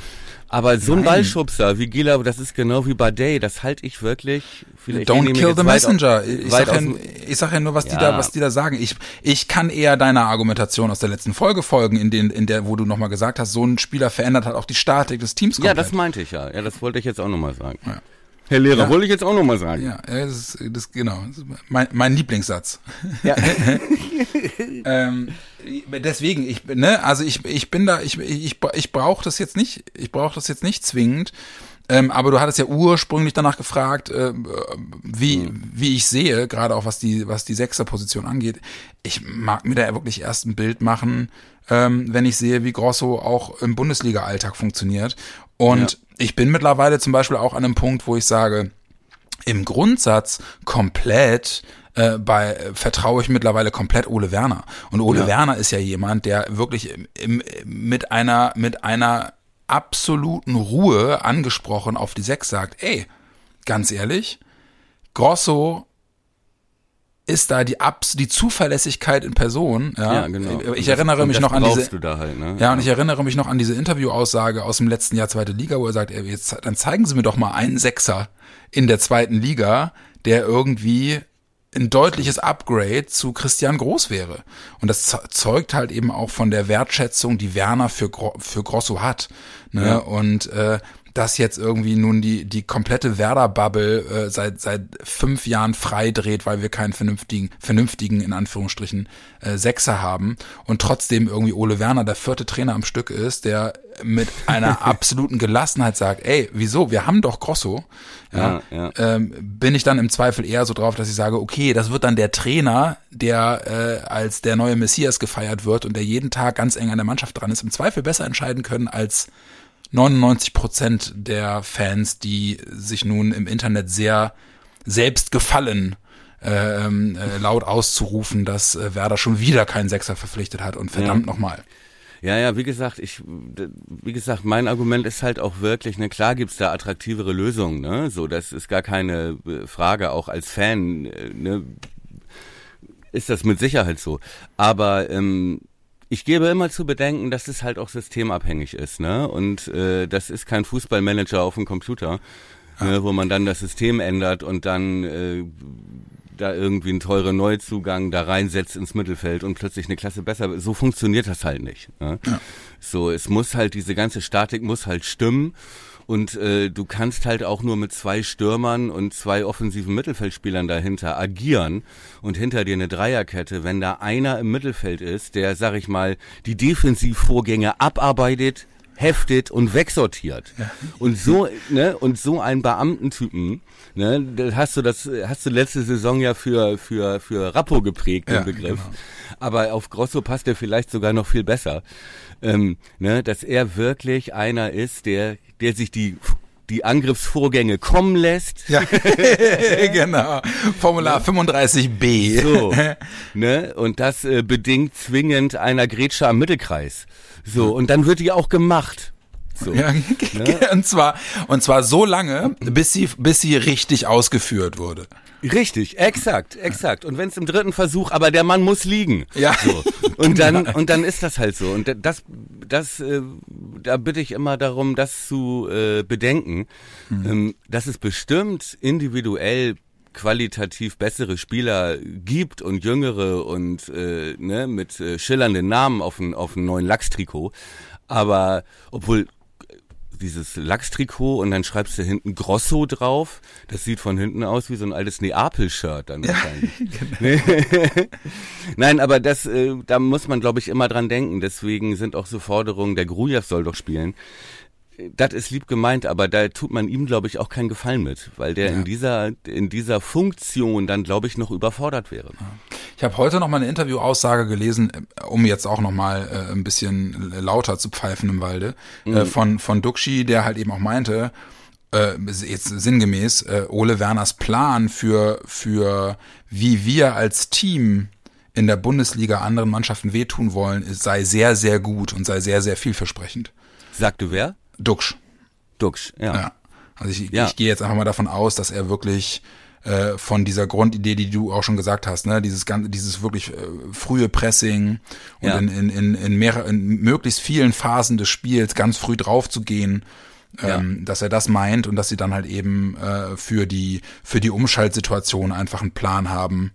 Aber so ein Ballschubser wie Gila, das ist genau wie Badei, das halte ich wirklich. Don't kill the messenger. ich, sag ja, ich sag ja nur, was ja. die da, was die da sagen. Ich, ich kann eher deiner Argumentation aus der letzten Folge folgen, in den, in der, wo du nochmal gesagt hast, so ein Spieler verändert hat auch die Statik des Teams komplett. Ja, das meinte ich ja. Ja, das wollte ich jetzt auch nochmal sagen. Ja. Herr Lehrer, ja. wollte ich jetzt auch nochmal sagen. Ja, das ist, das, genau. Das ist mein, mein Lieblingssatz. Ja. ähm, deswegen, ich ne, also ich, ich bin da, ich, ich, ich brauche das jetzt nicht, ich brauche das jetzt nicht zwingend. Ähm, aber du hattest ja ursprünglich danach gefragt, äh, wie, mhm. wie ich sehe, gerade auch was die, was die Sechser-Position angeht. Ich mag mir da wirklich erst ein Bild machen, ähm, wenn ich sehe, wie Grosso auch im Bundesliga-Alltag funktioniert. Und ja ich bin mittlerweile zum Beispiel auch an einem Punkt, wo ich sage, im Grundsatz komplett äh, bei äh, vertraue ich mittlerweile komplett Ole Werner. Und Ole ja. Werner ist ja jemand, der wirklich im, im, mit einer mit einer absoluten Ruhe angesprochen auf die Sechs sagt, ey, ganz ehrlich, Grosso ist da die Abs die Zuverlässigkeit in Person. Ja, ja genau. Ich erinnere mich noch an diese. Halt, ne? Ja, und ich erinnere mich noch an diese Interviewaussage aus dem letzten Jahr zweite Liga, wo er sagt, ey, jetzt dann zeigen Sie mir doch mal einen Sechser in der zweiten Liga, der irgendwie ein deutliches Upgrade zu Christian Groß wäre. Und das zeugt halt eben auch von der Wertschätzung, die Werner für, für Grosso hat. Ne? Ja. Und äh, dass jetzt irgendwie nun die, die komplette Werder-Bubble äh, seit, seit fünf Jahren frei dreht, weil wir keinen vernünftigen, vernünftigen, in Anführungsstrichen, äh, Sechser haben und trotzdem irgendwie Ole Werner der vierte Trainer am Stück ist, der mit einer absoluten Gelassenheit sagt, ey, wieso, wir haben doch Grosso, ja, ja, ja. Ähm, bin ich dann im Zweifel eher so drauf, dass ich sage, okay, das wird dann der Trainer, der äh, als der neue Messias gefeiert wird und der jeden Tag ganz eng an der Mannschaft dran ist, im Zweifel besser entscheiden können als 99 Prozent der Fans, die sich nun im Internet sehr selbst gefallen, ähm, äh, laut auszurufen, dass äh, Werder schon wieder keinen Sechser verpflichtet hat und verdammt ja. nochmal. Ja, ja, wie gesagt, ich, wie gesagt, mein Argument ist halt auch wirklich, ne, klar gibt's da attraktivere Lösungen, ne, so, das ist gar keine äh, Frage, auch als Fan, äh, ne, ist das mit Sicherheit so. Aber ähm, ich gebe immer zu bedenken, dass es halt auch systemabhängig ist, ne? Und äh, das ist kein Fußballmanager auf dem Computer, ja. ne, wo man dann das System ändert und dann äh, da irgendwie einen teuren Neuzugang da reinsetzt ins Mittelfeld und plötzlich eine Klasse besser. So funktioniert das halt nicht. Ne? Ja. So, es muss halt diese ganze Statik muss halt stimmen und äh, du kannst halt auch nur mit zwei Stürmern und zwei offensiven Mittelfeldspielern dahinter agieren und hinter dir eine Dreierkette, wenn da einer im Mittelfeld ist, der, sag ich mal, die Defensivvorgänge abarbeitet, heftet und wegsortiert. Und so, ne, und so einen Beamtentypen, ne, das hast du das, hast du letzte Saison ja für, für, für Rappo geprägt, den ja, Begriff. Genau. Aber auf Grosso passt er vielleicht sogar noch viel besser. Ähm, ne, dass er wirklich einer ist, der der sich die die Angriffsvorgänge kommen lässt. Ja, genau. Formular 35b. So, ne? Und das äh, bedingt zwingend einer Grätsche am Mittelkreis. So, und dann wird die auch gemacht. So, ja, ne? und zwar und zwar so lange, bis sie bis sie richtig ausgeführt wurde. Richtig, exakt, exakt. Und wenn es im dritten Versuch, aber der Mann muss liegen. Ja. So. Und dann und dann ist das halt so. Und das das äh, da bitte ich immer darum, das zu äh, bedenken, mhm. ähm, dass es bestimmt individuell qualitativ bessere Spieler gibt und jüngere und äh, ne, mit äh, schillernden Namen auf einem auf neuen Lachstrikot. Aber obwohl dieses Lachstrikot und dann schreibst du hinten Grosso drauf. Das sieht von hinten aus wie so ein altes Neapel-Shirt dann wahrscheinlich. genau. Nein, aber das, äh, da muss man, glaube ich, immer dran denken. Deswegen sind auch so Forderungen, der Grujew soll doch spielen das ist lieb gemeint, aber da tut man ihm, glaube ich, auch keinen Gefallen mit, weil der ja. in dieser in dieser Funktion dann, glaube ich, noch überfordert wäre. Ich habe heute noch mal eine Interviewaussage gelesen, äh, um jetzt auch noch mal äh, ein bisschen lauter zu pfeifen im Walde, äh, mhm. äh, von von Duxi, der halt eben auch meinte, äh, jetzt sinngemäß, äh, Ole Werners Plan für für wie wir als Team in der Bundesliga anderen Mannschaften wehtun wollen, sei sehr, sehr gut und sei sehr, sehr vielversprechend. Sagte wer? Duxch. Duxch, ja. ja. Also ich, ja. ich gehe jetzt einfach mal davon aus, dass er wirklich äh, von dieser Grundidee, die du auch schon gesagt hast, ne, dieses ganze, dieses wirklich äh, frühe Pressing und ja. in, in, in, in, mehr, in möglichst vielen Phasen des Spiels ganz früh drauf zu gehen, ähm, ja. dass er das meint und dass sie dann halt eben äh, für die für die Umschaltsituation einfach einen Plan haben,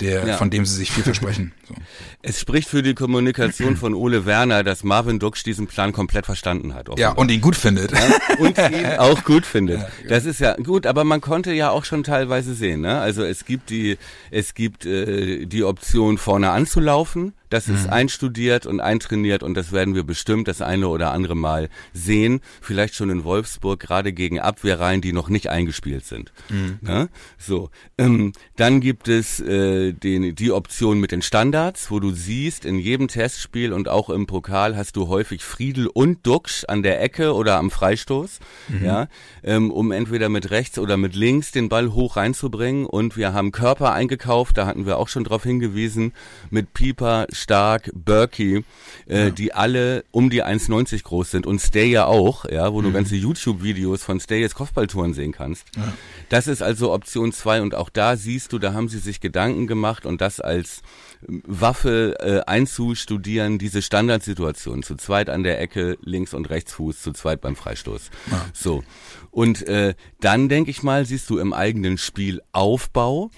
der, ja. von dem sie sich viel versprechen. So. Es spricht für die Kommunikation von Ole Werner, dass Marvin Duksch diesen Plan komplett verstanden hat. Offenbar. Ja, und ihn gut findet. Ja, und ihn auch gut findet. Das ist ja gut, aber man konnte ja auch schon teilweise sehen. Ne? Also es gibt die, es gibt äh, die Option vorne anzulaufen das ist mhm. einstudiert und eintrainiert und das werden wir bestimmt das eine oder andere Mal sehen. Vielleicht schon in Wolfsburg, gerade gegen Abwehrreihen, die noch nicht eingespielt sind. Mhm. Ja? So, ähm, dann gibt es äh, den, die Option mit den Standards, wo du siehst, in jedem Testspiel und auch im Pokal hast du häufig Friedel und Duxch an der Ecke oder am Freistoß, mhm. ja, ähm, um entweder mit rechts oder mit links den Ball hoch reinzubringen. Und wir haben Körper eingekauft, da hatten wir auch schon drauf hingewiesen, mit Pieper, Stark, Berkey, äh, ja. die alle um die 1,90 groß sind und Stay ja auch, ja, wo mhm. du ganze YouTube-Videos von Stay jetzt Kopfballtouren sehen kannst. Ja. Das ist also Option zwei und auch da siehst du, da haben sie sich Gedanken gemacht und das als Waffe äh, einzustudieren, diese Standardsituation, zu zweit an der Ecke, links und rechts Fuß, zu zweit beim Freistoß. Ja. So. Und äh, dann, denke ich mal, siehst du im eigenen Spielaufbau,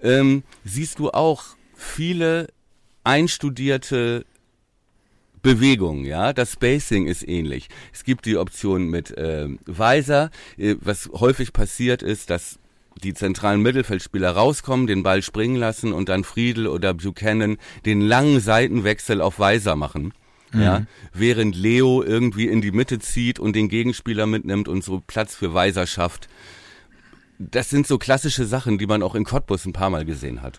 ähm, siehst du auch viele einstudierte Bewegung, ja, das Spacing ist ähnlich. Es gibt die Option mit äh, Weiser, äh, was häufig passiert ist, dass die zentralen Mittelfeldspieler rauskommen, den Ball springen lassen und dann Friedel oder Buchanan den langen Seitenwechsel auf Weiser machen. Mhm. Ja, während Leo irgendwie in die Mitte zieht und den Gegenspieler mitnimmt und so Platz für Weiser schafft. Das sind so klassische Sachen, die man auch in Cottbus ein paar Mal gesehen hat.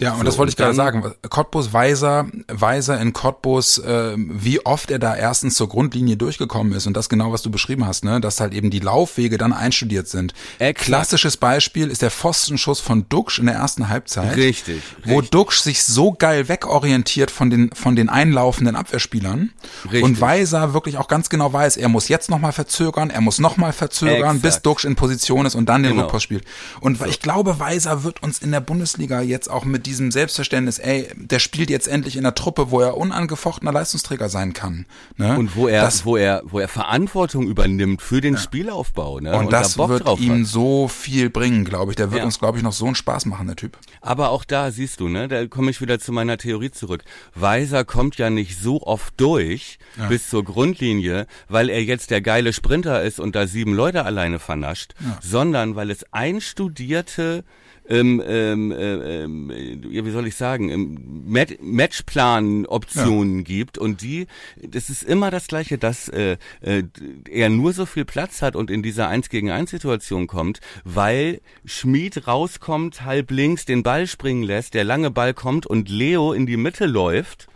Ja, und so, das wollte ich gerade sagen. Cottbus Weiser, Weiser in Cottbus, äh, wie oft er da erstens zur Grundlinie durchgekommen ist und das genau, was du beschrieben hast, ne, dass halt eben die Laufwege dann einstudiert sind. Exakt. Klassisches Beispiel ist der Pfostenschuss von Duxch in der ersten Halbzeit. Richtig. Wo richtig. Duxch sich so geil wegorientiert von den, von den einlaufenden Abwehrspielern. Richtig. Und Weiser wirklich auch ganz genau weiß, er muss jetzt nochmal verzögern, er muss nochmal verzögern, Exakt. bis Duxch in Position ist und dann den genau. Rückpass spielt. Und so. ich glaube, Weiser wird uns in der Bundesliga jetzt auch mit diesem Selbstverständnis, ey, der spielt jetzt endlich in der Truppe, wo er unangefochtener Leistungsträger sein kann. Ne? Und wo er, das, wo er, wo er Verantwortung übernimmt für den ja. Spielaufbau. Ne? Und, und das da wird ihm hat. so viel bringen, glaube ich. Der wird ja. uns, glaube ich, noch so einen Spaß machen, der Typ. Aber auch da siehst du, ne, da komme ich wieder zu meiner Theorie zurück. Weiser kommt ja nicht so oft durch ja. bis zur Grundlinie, weil er jetzt der geile Sprinter ist und da sieben Leute alleine vernascht, sondern weil es einstudierte ähm, ähm, äh, ähm, ja, wie soll ich sagen, ähm, Matchplan-Optionen ja. gibt und die, das ist immer das Gleiche, dass äh, äh, er nur so viel Platz hat und in dieser 1 gegen 1 Situation kommt, weil Schmied rauskommt, halb links den Ball springen lässt, der lange Ball kommt und Leo in die Mitte läuft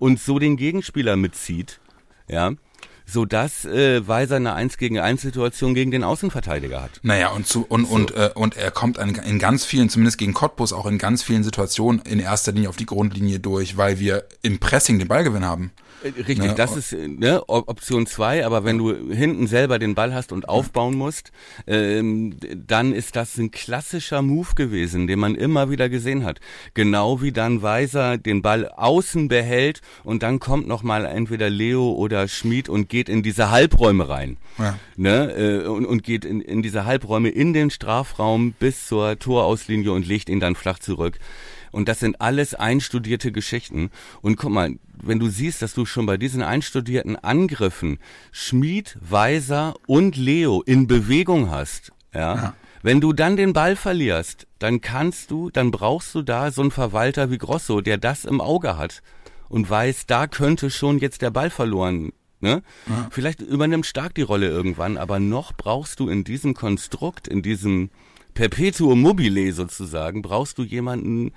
und so den Gegenspieler mitzieht. Ja, so dass äh, Weiser eine 1 gegen 1 Situation gegen den Außenverteidiger hat. Naja, und zu und so. und äh, und er kommt an, in ganz vielen, zumindest gegen Cottbus, auch in ganz vielen Situationen in erster Linie auf die Grundlinie durch, weil wir im Pressing den Ballgewinn haben. Richtig, ne? das ist ne, Option zwei. aber wenn du hinten selber den Ball hast und aufbauen musst, ähm, dann ist das ein klassischer Move gewesen, den man immer wieder gesehen hat. Genau wie dann Weiser den Ball außen behält und dann kommt nochmal entweder Leo oder Schmid und geht in diese Halbräume rein. Ja. Ne, äh, und, und geht in, in diese Halbräume in den Strafraum bis zur Torauslinie und legt ihn dann flach zurück. Und das sind alles einstudierte Geschichten. Und guck mal, wenn du siehst, dass du schon bei diesen einstudierten Angriffen Schmied, Weiser und Leo in Bewegung hast, ja, ja. Wenn du dann den Ball verlierst, dann kannst du, dann brauchst du da so einen Verwalter wie Grosso, der das im Auge hat und weiß, da könnte schon jetzt der Ball verloren Ne? Ja. Vielleicht übernimmt Stark die Rolle irgendwann, aber noch brauchst du in diesem Konstrukt, in diesem Perpetuum mobile sozusagen, brauchst du jemanden,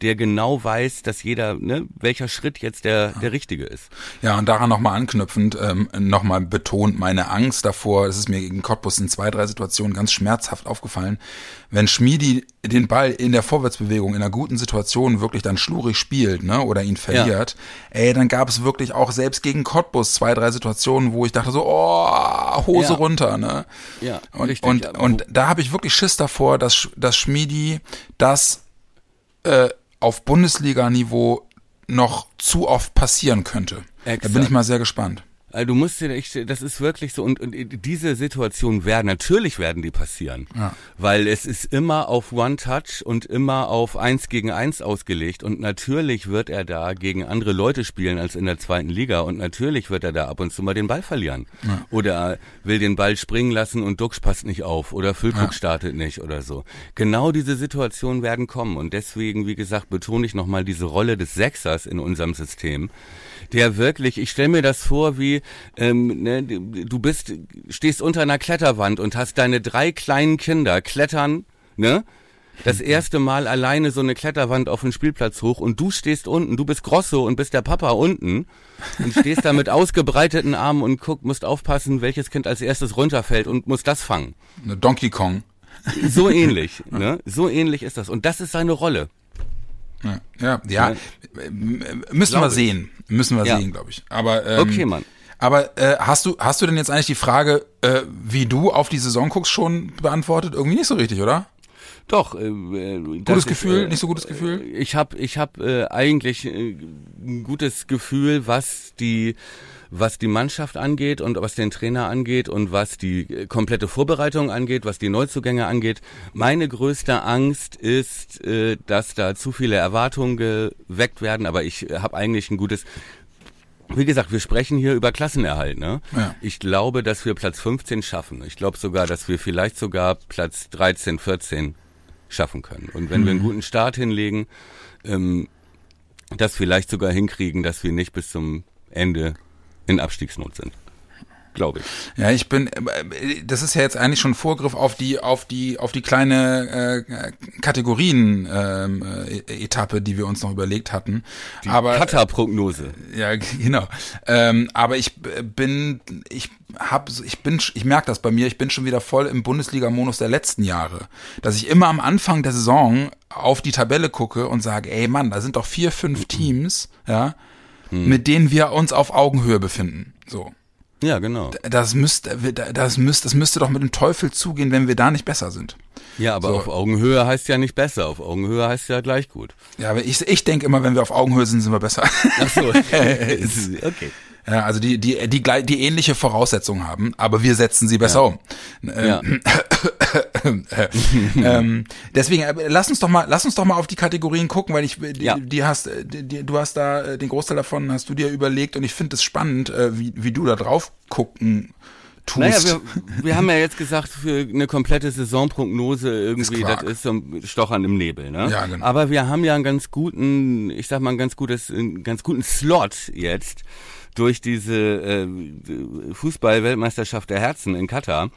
der genau weiß, dass jeder, ne, welcher Schritt jetzt der, der richtige ist. Ja, und daran nochmal anknüpfend, ähm, nochmal betont meine Angst davor, das ist mir gegen Cottbus in zwei, drei Situationen ganz schmerzhaft aufgefallen, wenn Schmiedi den Ball in der Vorwärtsbewegung in einer guten Situation wirklich dann schlurig spielt, ne, oder ihn verliert, ja. ey, dann gab es wirklich auch selbst gegen Cottbus zwei, drei Situationen, wo ich dachte so, oh, Hose ja. runter, ne? Ja, und, richtig, und, und da habe ich wirklich Schiss davor, dass, dass Schmiedi das äh, auf Bundesliga-Niveau noch zu oft passieren könnte. Exakt. Da bin ich mal sehr gespannt. Also du musst dir echt, das ist wirklich so und, und diese Situationen werden natürlich werden die passieren, ja. weil es ist immer auf One Touch und immer auf eins gegen eins ausgelegt und natürlich wird er da gegen andere Leute spielen als in der zweiten Liga und natürlich wird er da ab und zu mal den Ball verlieren ja. oder will den Ball springen lassen und Dux passt nicht auf oder Füllkrug ja. startet nicht oder so. Genau diese Situationen werden kommen und deswegen, wie gesagt, betone ich nochmal diese Rolle des Sechsers in unserem System der wirklich, ich stelle mir das vor, wie ähm, ne, du bist, stehst unter einer Kletterwand und hast deine drei kleinen Kinder klettern, ne? Das erste Mal alleine so eine Kletterwand auf den Spielplatz hoch und du stehst unten, du bist Grosso und bist der Papa unten und stehst da mit ausgebreiteten Armen und guck, musst aufpassen, welches Kind als erstes runterfällt und musst das fangen. Eine Donkey Kong. So ähnlich, ne? So ähnlich ist das. Und das ist seine Rolle. Ja, ja, ja. müssen wir sehen. Müssen wir ja. sehen, glaube ich. Aber ähm, okay, Mann. Aber äh, hast du hast du denn jetzt eigentlich die Frage, äh, wie du auf die Saison guckst, schon beantwortet? Irgendwie nicht so richtig, oder? Doch. Äh, äh gutes Gefühl, ist, äh, nicht so gutes Gefühl? Ich habe ich hab, äh, eigentlich äh, ein gutes Gefühl, was die was die Mannschaft angeht und was den Trainer angeht und was die komplette Vorbereitung angeht, was die Neuzugänge angeht. Meine größte Angst ist, dass da zu viele Erwartungen geweckt werden, aber ich habe eigentlich ein gutes wie gesagt, wir sprechen hier über Klassenerhalt. Ne? Ja. Ich glaube, dass wir Platz 15 schaffen. Ich glaube sogar, dass wir vielleicht sogar Platz 13, 14 schaffen können. Und wenn mhm. wir einen mhm. guten Start hinlegen, ähm, das vielleicht sogar hinkriegen, dass wir nicht bis zum Ende in Abstiegsnot sind. Glaube ich. Ja, ich bin, das ist ja jetzt eigentlich schon Vorgriff auf die, auf die, auf die kleine äh, Kategorien-Etappe, ähm, die wir uns noch überlegt hatten. Die aber Kata-Prognose. Ja, genau. Ähm, aber ich bin, ich hab, ich bin, ich merke das bei mir, ich bin schon wieder voll im Bundesliga-Modus der letzten Jahre. Dass ich immer am Anfang der Saison auf die Tabelle gucke und sage, ey Mann, da sind doch vier, fünf Teams, ja, hm. mit denen wir uns auf Augenhöhe befinden. So. Ja, genau. Das müsste, das müsste, das müsste doch mit dem Teufel zugehen, wenn wir da nicht besser sind. Ja, aber so. auf Augenhöhe heißt ja nicht besser. Auf Augenhöhe heißt ja gleich gut. Ja, aber ich, ich denke immer, wenn wir auf Augenhöhe sind, sind wir besser. Ach so. okay. Ja, also die, die, die, die, die ähnliche Voraussetzungen haben, aber wir setzen sie besser ja. um. Ja. ähm, deswegen, äh, lass uns doch mal, lass uns doch mal auf die Kategorien gucken, weil ich, die, ja. die hast, die, du hast da, äh, den Großteil davon hast du dir überlegt und ich finde es spannend, äh, wie, wie du da drauf gucken tust. Naja, wir, wir haben ja jetzt gesagt, für eine komplette Saisonprognose irgendwie, ist das ist so ein Stochern im Nebel, ne? Ja, genau. Aber wir haben ja einen ganz guten, ich sag mal, ein ganz gutes, einen ganz guten Slot jetzt durch diese äh, Fußball-Weltmeisterschaft der Herzen in Katar,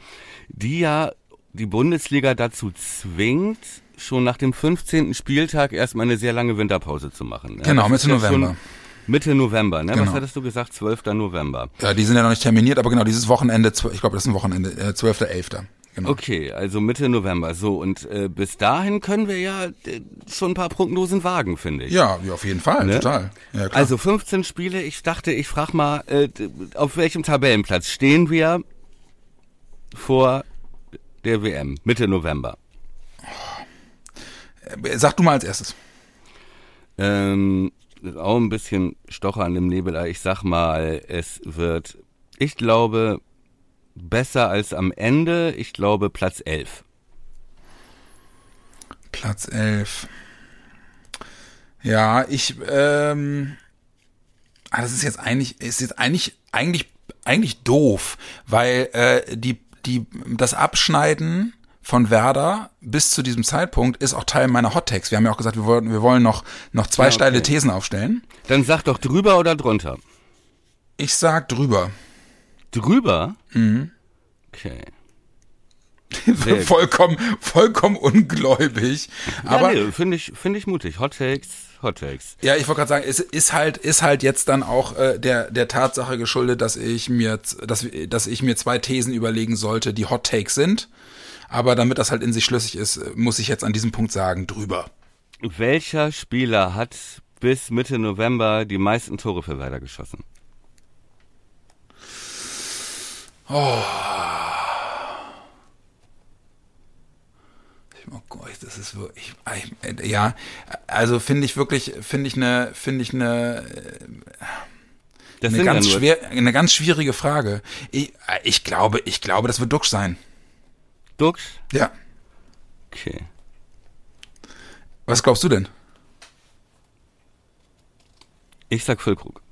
die ja die Bundesliga dazu zwingt, schon nach dem 15. Spieltag erstmal eine sehr lange Winterpause zu machen. Genau, ja, Mitte November. Mitte November, ne? Genau. Was hattest du gesagt? 12. November. Ja, die sind ja noch nicht terminiert, aber genau, dieses Wochenende, ich glaube, das ist ein Wochenende, äh, 12.11. Genau. Okay, also Mitte November. So, und äh, bis dahin können wir ja äh, schon ein paar Prognosen wagen, finde ich. Ja, ja, auf jeden Fall, ne? total. Ja. Also 15 Spiele, ich dachte, ich frage mal, äh, auf welchem Tabellenplatz stehen wir vor der WM, Mitte November? Sag du mal als erstes. Ähm, auch ein bisschen Stocher an dem Nebel, ich sag mal, es wird, ich glaube, besser als am Ende. Ich glaube Platz 11. Platz 11. Ja, ich, ähm, ah, das ist jetzt eigentlich, ist jetzt eigentlich, eigentlich, eigentlich doof, weil äh, die, die, das Abschneiden von Werder bis zu diesem Zeitpunkt ist auch Teil meiner Hot Takes. Wir haben ja auch gesagt, wir wollen, wir wollen noch, noch zwei ja, okay. steile Thesen aufstellen. Dann sag doch drüber oder drunter. Ich sag drüber. Drüber? Mhm. Okay. vollkommen, vollkommen ungläubig. Ja, aber nee, finde ich, finde ich mutig. Hot Takes, Hot Takes. Ja, ich wollte gerade sagen, es ist halt, ist halt jetzt dann auch äh, der der Tatsache geschuldet, dass ich mir, dass, dass ich mir zwei Thesen überlegen sollte, die Hot Takes sind. Aber damit das halt in sich schlüssig ist, muss ich jetzt an diesem Punkt sagen, drüber. Welcher Spieler hat bis Mitte November die meisten Tore für Werder geschossen? Oh. Oh Gott, das ist wirklich, ja, also finde ich wirklich, finde ich eine, finde ich eine, das eine ganz schwer, eine ganz schwierige Frage. Ich, ich glaube, ich glaube, das wird Duxch sein. Duxch? Ja. Okay. Was glaubst du denn? Ich sag Füllkrug.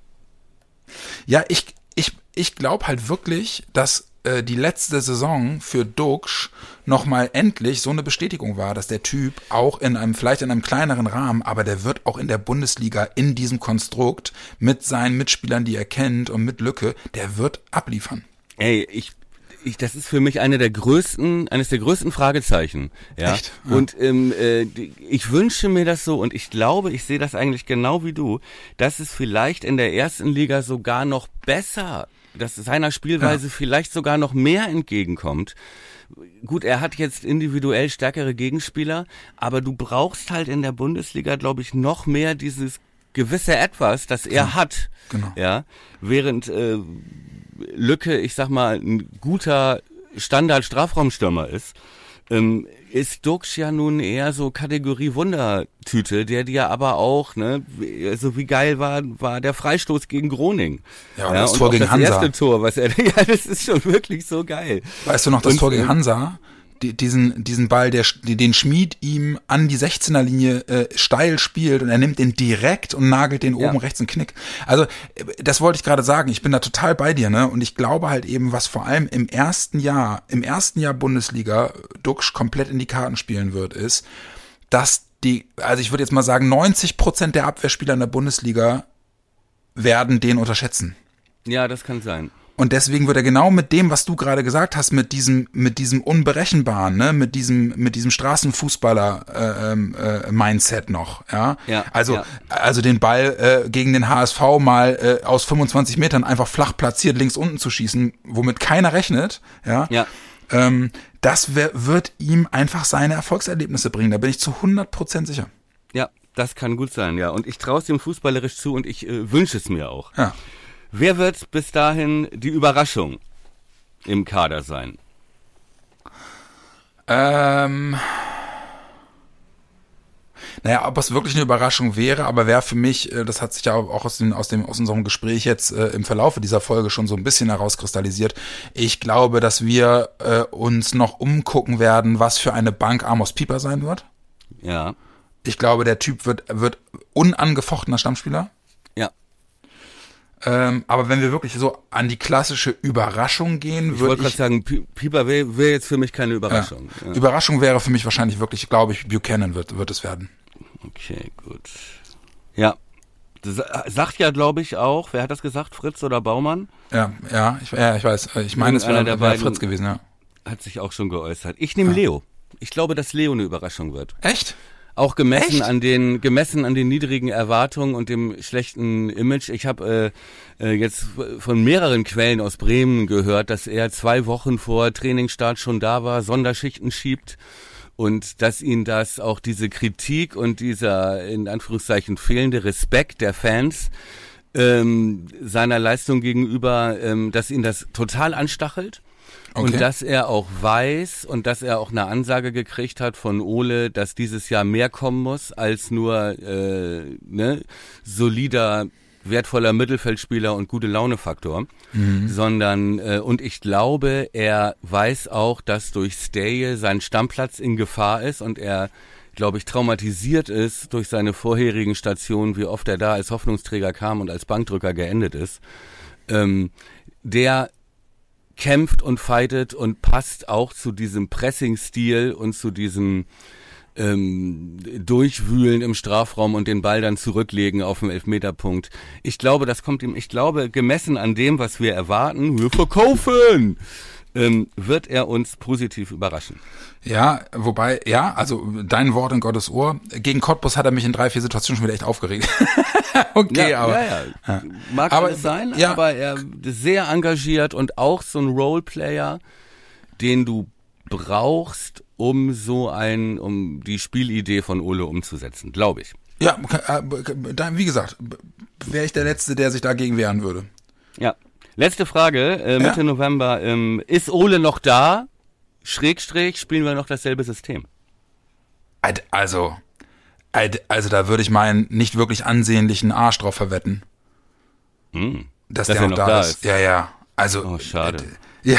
Ja, ich, ich, ich glaube halt wirklich, dass äh, die letzte Saison für Duxch nochmal endlich so eine Bestätigung war, dass der Typ auch in einem, vielleicht in einem kleineren Rahmen, aber der wird auch in der Bundesliga in diesem Konstrukt mit seinen Mitspielern, die er kennt und mit Lücke, der wird abliefern. Ey, ich ich, das ist für mich eine der größten, eines der größten Fragezeichen. Ja. Echt? Ja. Und ähm, äh, ich wünsche mir das so und ich glaube, ich sehe das eigentlich genau wie du, dass es vielleicht in der ersten Liga sogar noch besser, dass seiner Spielweise ja. vielleicht sogar noch mehr entgegenkommt. Gut, er hat jetzt individuell stärkere Gegenspieler, aber du brauchst halt in der Bundesliga, glaube ich, noch mehr dieses gewisse Etwas, das er genau. hat. Genau. Ja, während äh, Lücke, ich sag mal, ein guter Standard-Strafraumstürmer ist, ähm, ist Dux ja nun eher so Kategorie Wundertüte, der dir aber auch, ne, so wie geil war, war der Freistoß gegen Groning. Ja, und ja, das und Tor gegen das Hansa. Das erste Tor, was er, ja, das ist schon wirklich so geil. Weißt du noch das und, Tor gegen Hansa? Die, diesen, diesen Ball, der, den Schmied ihm an die 16er Linie äh, steil spielt und er nimmt den direkt und nagelt den ja. oben rechts einen Knick. Also, äh, das wollte ich gerade sagen. Ich bin da total bei dir, ne? Und ich glaube halt eben, was vor allem im ersten Jahr, im ersten Jahr Bundesliga Duxch komplett in die Karten spielen wird, ist, dass die, also ich würde jetzt mal sagen, 90 Prozent der Abwehrspieler in der Bundesliga werden den unterschätzen. Ja, das kann sein. Und deswegen wird er genau mit dem, was du gerade gesagt hast, mit diesem, mit diesem unberechenbaren, ne, mit diesem, mit diesem Straßenfußballer-Mindset äh, äh, noch, ja. ja also, ja. also den Ball äh, gegen den HSV mal äh, aus 25 Metern einfach flach platziert links unten zu schießen, womit keiner rechnet, ja. Ja. Ähm, das wird ihm einfach seine Erfolgserlebnisse bringen. Da bin ich zu 100 Prozent sicher. Ja, das kann gut sein, ja. Und ich traue es ihm fußballerisch zu und ich äh, wünsche es mir auch. Ja. Wer wird bis dahin die Überraschung im Kader sein? Ähm. Naja, ob es wirklich eine Überraschung wäre, aber wäre für mich, äh, das hat sich ja auch aus, dem, aus, dem, aus unserem Gespräch jetzt äh, im Verlaufe dieser Folge schon so ein bisschen herauskristallisiert. Ich glaube, dass wir äh, uns noch umgucken werden, was für eine Bank Amos Pieper sein wird. Ja. Ich glaube, der Typ wird, wird unangefochtener Stammspieler. Ähm, aber wenn wir wirklich so an die klassische Überraschung gehen, würde ich. wollte gerade sagen, Pieper wäre wär jetzt für mich keine Überraschung. Ja. Ja. Überraschung wäre für mich wahrscheinlich wirklich, glaube ich, Buchanan wird, wird es werden. Okay, gut. Ja. Das sagt ja, glaube ich, auch, wer hat das gesagt, Fritz oder Baumann? Ja, ja, ich, ja, ich weiß. Ich meine, es wäre wär Fritz gewesen, ja. Hat sich auch schon geäußert. Ich nehme ja. Leo. Ich glaube, dass Leo eine Überraschung wird. Echt? Auch gemessen Echt? an den gemessen an den niedrigen Erwartungen und dem schlechten Image. Ich habe äh, äh, jetzt von mehreren Quellen aus Bremen gehört, dass er zwei Wochen vor Trainingsstart schon da war, Sonderschichten schiebt und dass ihn das auch diese Kritik und dieser in Anführungszeichen fehlende Respekt der Fans ähm, seiner Leistung gegenüber, ähm, dass ihn das total anstachelt Okay. Und dass er auch weiß und dass er auch eine Ansage gekriegt hat von Ole, dass dieses Jahr mehr kommen muss als nur äh, ne, solider wertvoller Mittelfeldspieler und gute Launefaktor, mhm. sondern äh, und ich glaube, er weiß auch, dass durch Stay sein Stammplatz in Gefahr ist und er glaube ich, traumatisiert ist durch seine vorherigen Stationen, wie oft er da als Hoffnungsträger kam und als Bankdrücker geendet ist, ähm, der kämpft und fightet und passt auch zu diesem Pressing-Stil und zu diesem ähm, Durchwühlen im Strafraum und den Ball dann zurücklegen auf dem Elfmeterpunkt. Ich glaube, das kommt ihm, ich glaube, gemessen an dem, was wir erwarten, wir verkaufen, ähm, wird er uns positiv überraschen. Ja, wobei, ja, also dein Wort in Gottes Ohr. Gegen Cottbus hat er mich in drei, vier Situationen schon wieder echt aufgeregt. okay, ja, aber. Ja, ja. Mag aber, alles sein, ja. aber er ist sehr engagiert und auch so ein Roleplayer, den du brauchst, um so ein, um die Spielidee von Ole umzusetzen, glaube ich. Ja, äh, wie gesagt, wäre ich der Letzte, der sich dagegen wehren würde. Ja. Letzte Frage, äh, Mitte ja. November. Ähm, ist Ole noch da? Schrägstrich, spielen wir noch dasselbe System? Also, also da würde ich meinen nicht wirklich ansehnlichen Arsch drauf verwetten. Hm. Dass, dass der noch da, da ist. ist. Ja, ja. Also. Oh, schade. Äh, ja.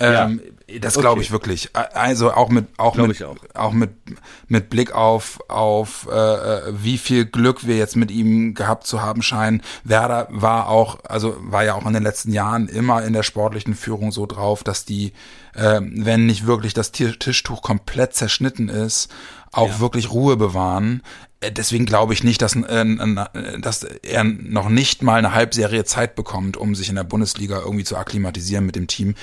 ja. ähm, Das glaube ich wirklich. Also auch mit auch mit auch. auch. mit mit Blick auf auf äh, äh, wie viel Glück wir jetzt mit ihm gehabt zu haben scheinen. Werder war auch also war ja auch in den letzten Jahren immer in der sportlichen Führung so drauf, dass die äh, wenn nicht wirklich das Tischtuch komplett zerschnitten ist, auch ja. wirklich Ruhe bewahren. Äh, deswegen glaube ich nicht, dass, äh, dass er noch nicht mal eine Halbserie Zeit bekommt, um sich in der Bundesliga irgendwie zu akklimatisieren mit dem Team.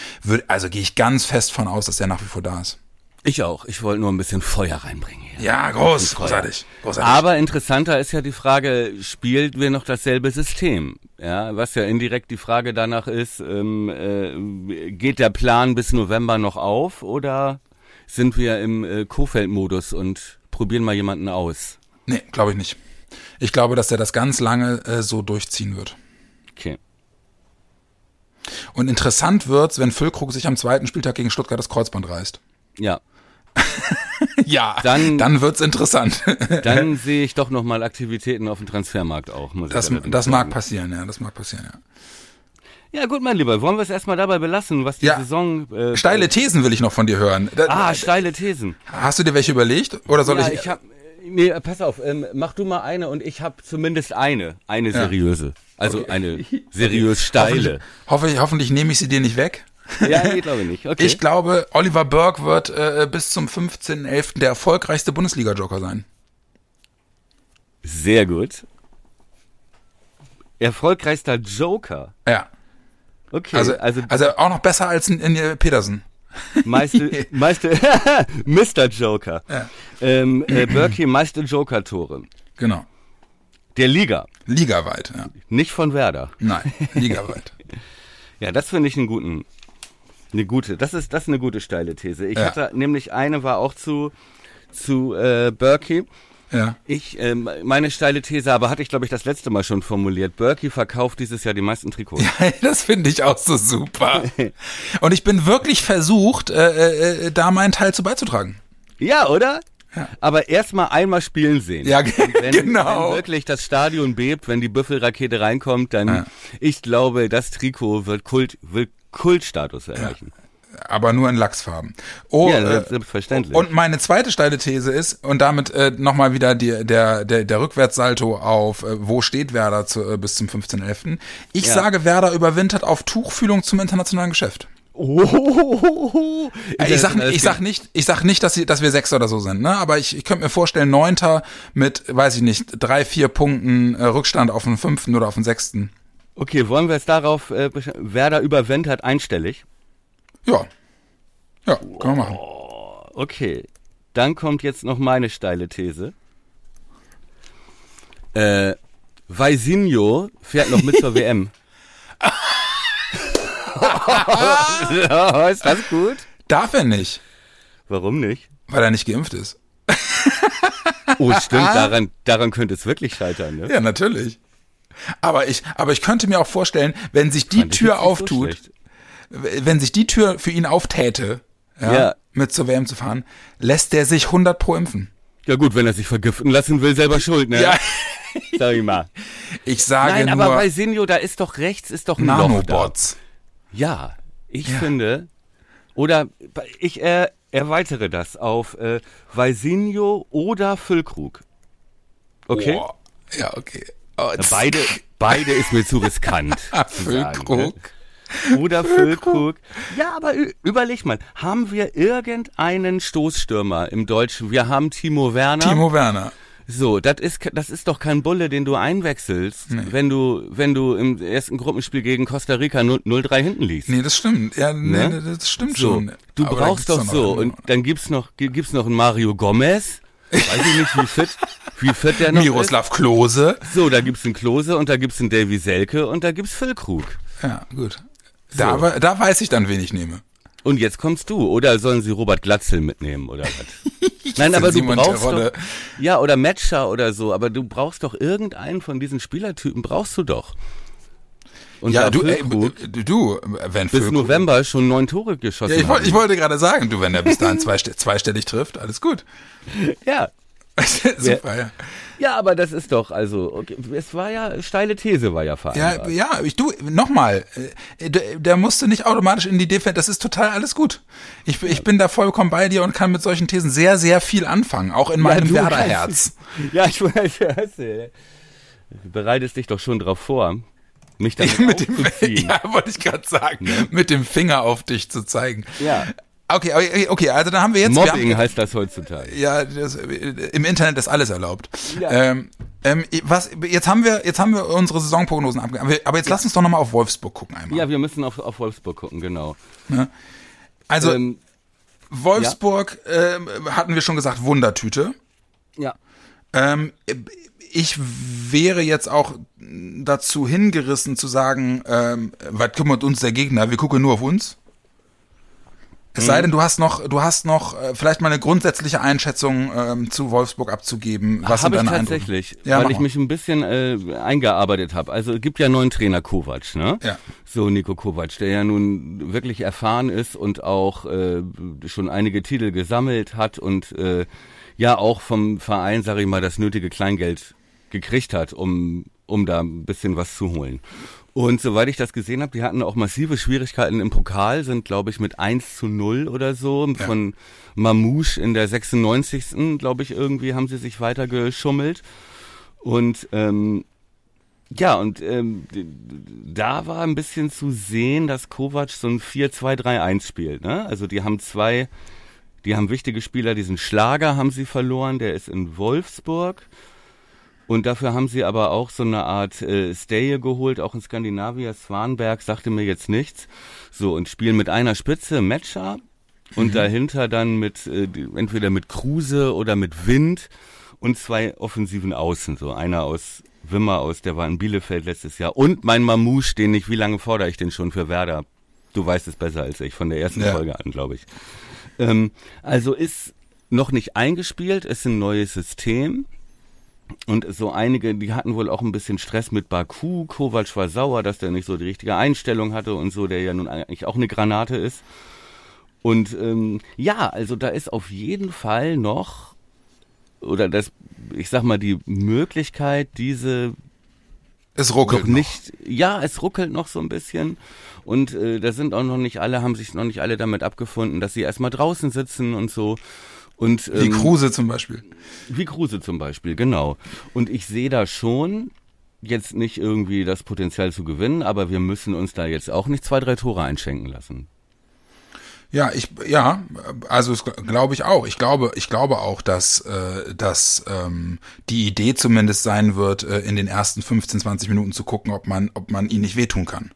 also gehe ich ganz fest von aus, dass er nach wie vor da ist. Ich auch. Ich wollte nur ein bisschen Feuer reinbringen. Hier. Ja, groß, großartig, großartig. Aber interessanter ist ja die Frage, spielt wir noch dasselbe System? Ja, was ja indirekt die Frage danach ist, ähm, äh, geht der Plan bis November noch auf oder sind wir im äh, Kofeld-Modus und probieren mal jemanden aus? Nee, glaube ich nicht. Ich glaube, dass er das ganz lange äh, so durchziehen wird. Okay. Und interessant wird's, wenn Füllkrug sich am zweiten Spieltag gegen Stuttgart das Kreuzband reißt. Ja. ja, dann, dann wird's interessant. dann sehe ich doch noch mal Aktivitäten auf dem Transfermarkt auch. Muss das ich das mag passieren, ja, das mag passieren, ja. Ja, gut, mein Lieber, wollen wir es erstmal dabei belassen, was die ja. Saison. Äh, steile Thesen will ich noch von dir hören. Da, ah, steile Thesen. Hast du dir welche überlegt? Oder soll ja, ich. ich hab, nee, pass auf, ähm, mach du mal eine und ich habe zumindest eine. Eine seriöse. Also okay. eine seriös steile. Hoffentlich, hoffentlich, hoffentlich nehme ich sie dir nicht weg. Ja, ich glaube nicht. Okay. Ich glaube, Oliver Burke wird äh, bis zum 15.11. der erfolgreichste Bundesliga-Joker sein. Sehr gut. Erfolgreichster Joker. Ja. Okay. Also, also, also auch noch besser als in, in Petersen. Meiste, meiste, Mr. Joker. Ja. Ähm, äh, Berkey meiste Joker-Tore. Genau. Der Liga. Ligaweit, ja. Nicht von Werder. Nein, ligaweit. ja, das finde ich einen guten, eine gute, das ist, das ist eine gute steile These. Ich ja. hatte nämlich eine war auch zu, zu äh, Berkey. Ja. Ich, ähm, meine steile These, aber hatte ich glaube ich das letzte Mal schon formuliert. Berkey verkauft dieses Jahr die meisten Trikots. Ja, das finde ich auch so super. Und ich bin wirklich versucht, äh, äh, da meinen Teil zu beizutragen. Ja, oder? Ja. Aber erstmal einmal spielen sehen. Ja, wenn, genau. Wenn wirklich das Stadion bebt, wenn die Büffelrakete reinkommt, dann, ja. ich glaube, das Trikot wird Kult, wird Kultstatus erreichen. Ja aber nur in Lachsfarben. Oh, ja, äh, selbstverständlich. Und meine zweite steile These ist, und damit äh, nochmal wieder die, der, der, der Rückwärtssalto auf, äh, wo steht Werder zu, äh, bis zum 15.11. Ich ja. sage, Werder überwintert auf Tuchfühlung zum internationalen Geschäft. Oh, ich sag, ich sag nicht, ich sag nicht, dass, sie, dass wir sechs oder so sind, ne? Aber ich, ich könnte mir vorstellen, neunter mit, weiß ich nicht, drei, vier Punkten äh, Rückstand auf den fünften oder auf den sechsten. Okay, wollen wir es darauf, äh, Werder überwintert einstellig? Ja. Ja, können wir machen. Okay. Dann kommt jetzt noch meine steile These. Äh, Vaisinho fährt noch mit zur WM. ist das gut? Darf er nicht. Warum nicht? Weil er nicht geimpft ist. oh, stimmt, daran, daran könnte es wirklich scheitern, ne? Ja, natürlich. Aber ich, aber ich könnte mir auch vorstellen, wenn sich die Tür auftut, so wenn sich die Tür für ihn auftäte, ja, ja. mit zur WM zu fahren, lässt der sich 100 pro impfen. Ja gut, wenn er sich vergiften lassen will, selber schuld, ne? Ja. Sag ich mal. Ich sage Nein, nur, aber bei Sinjo, da ist doch rechts, ist doch ein Nanobots. Ja, ich ja. finde, oder ich, äh, erweitere das auf äh, Weisinho oder Füllkrug. Okay? Oh, ja, okay. Oh, beide, beide ist mir zu riskant. Füllkrug. Ne? Oder Füllkrug. Ja, aber überleg mal, haben wir irgendeinen Stoßstürmer im Deutschen? Wir haben Timo Werner. Timo Werner. So, das ist das ist doch kein Bulle, den du einwechselst, nee. wenn du wenn du im ersten Gruppenspiel gegen Costa Rica 0-3 hinten liegst. Nee, das stimmt. Ja, nee, ne? das stimmt so, schon. Du Aber brauchst doch so und dann gibt's noch gibt's noch einen Mario Gomez. Weiß ich nicht, wie fit, wie fit der noch Miroslav ist. Klose. So, da gibt's einen Klose und da gibt's einen Davy Selke und da gibt's Phil Krug. Ja, gut. Da, so. da weiß ich dann, wen ich nehme. Und jetzt kommst du. Oder sollen sie Robert Glatzel mitnehmen oder was? Nein, aber du brauchst doch, ja, oder Matcher oder so, aber du brauchst doch irgendeinen von diesen Spielertypen, brauchst du doch. Und ja, du, ey, du, wenn bis Füllkrug, November schon neun Tore geschossen ja, ich, wollte, ich wollte gerade sagen, du, wenn er bis dahin zwei, zweistellig trifft, alles gut. Ja. Super, ja. Ja, aber das ist doch, also, okay, es war ja, steile These war ja vereinbart. Ja, ja, ich, du, nochmal, äh, der, der musste nicht automatisch in die Defense, das ist total alles gut. Ich, ich bin da vollkommen bei dir und kann mit solchen Thesen sehr, sehr viel anfangen, auch in meinem ja, Werderherz. Ja, ich weiß, du bereitest dich doch schon drauf vor. Mich damit mit dem, Ja, wollte ich gerade sagen, ne? mit dem Finger auf dich zu zeigen. Ja. Okay, okay, okay, also da haben wir jetzt. Mobbing wir haben, heißt das heutzutage. Ja, das, im Internet ist alles erlaubt. Ja. Ähm, ähm, was, jetzt haben wir, jetzt haben wir unsere Saisonprognosen abgegeben. Aber jetzt ja. lass uns doch nochmal auf Wolfsburg gucken einmal. Ja, wir müssen auf, auf Wolfsburg gucken, genau. Ja. Also, ähm, Wolfsburg ja. ähm, hatten wir schon gesagt, Wundertüte. Ja. Ähm, ich wäre jetzt auch dazu hingerissen zu sagen, ähm, was kümmert uns der Gegner? Wir gucken nur auf uns. Es sei denn, du hast noch, du hast noch äh, vielleicht mal eine grundsätzliche Einschätzung ähm, zu Wolfsburg abzugeben. Was habe ich tatsächlich, ja, weil ich mich ein bisschen äh, eingearbeitet habe. Also es gibt ja neuen Trainer Kovac, ne? Ja. So Nico Kovac, der ja nun wirklich erfahren ist und auch äh, schon einige Titel gesammelt hat und äh, ja auch vom Verein, sage ich mal, das nötige Kleingeld gekriegt hat, um um da ein bisschen was zu holen. Und soweit ich das gesehen habe, die hatten auch massive Schwierigkeiten im Pokal, sind glaube ich mit 1 zu 0 oder so ja. von Mamouche in der 96. glaube ich irgendwie haben sie sich weiter geschummelt. Und ähm, ja, und ähm, da war ein bisschen zu sehen, dass Kovac so ein 4-2-3-1 spielt. Ne? Also die haben zwei, die haben wichtige Spieler, diesen Schlager haben sie verloren, der ist in Wolfsburg. Und dafür haben sie aber auch so eine Art äh, Stay geholt, auch in Skandinavien. Swanberg sagte mir jetzt nichts. So, und spielen mit einer Spitze Matcher und mhm. dahinter dann mit äh, entweder mit Kruse oder mit Wind und zwei offensiven Außen. So einer aus Wimmer aus, der war in Bielefeld letztes Jahr. Und mein Mamouche, den ich, wie lange fordere ich den schon für Werder? Du weißt es besser als ich, von der ersten ja. Folge an, glaube ich. Ähm, also ist noch nicht eingespielt, ist ein neues System. Und so einige, die hatten wohl auch ein bisschen Stress mit Baku. Kovac war sauer, dass der nicht so die richtige Einstellung hatte und so, der ja nun eigentlich auch eine Granate ist. Und ähm, ja, also da ist auf jeden Fall noch, oder das, ich sag mal, die Möglichkeit, diese es ruckelt noch nicht. Noch. Ja, es ruckelt noch so ein bisschen. Und äh, da sind auch noch nicht alle, haben sich noch nicht alle damit abgefunden, dass sie erstmal draußen sitzen und so. Und, ähm, wie Kruse zum Beispiel. Wie Kruse zum Beispiel, genau. Und ich sehe da schon jetzt nicht irgendwie das Potenzial zu gewinnen, aber wir müssen uns da jetzt auch nicht zwei, drei Tore einschenken lassen. Ja, ich ja, also glaube ich auch. Ich glaube, ich glaube auch, dass äh, dass ähm, die Idee zumindest sein wird, äh, in den ersten 15, 20 Minuten zu gucken, ob man ob man ihn nicht wehtun kann.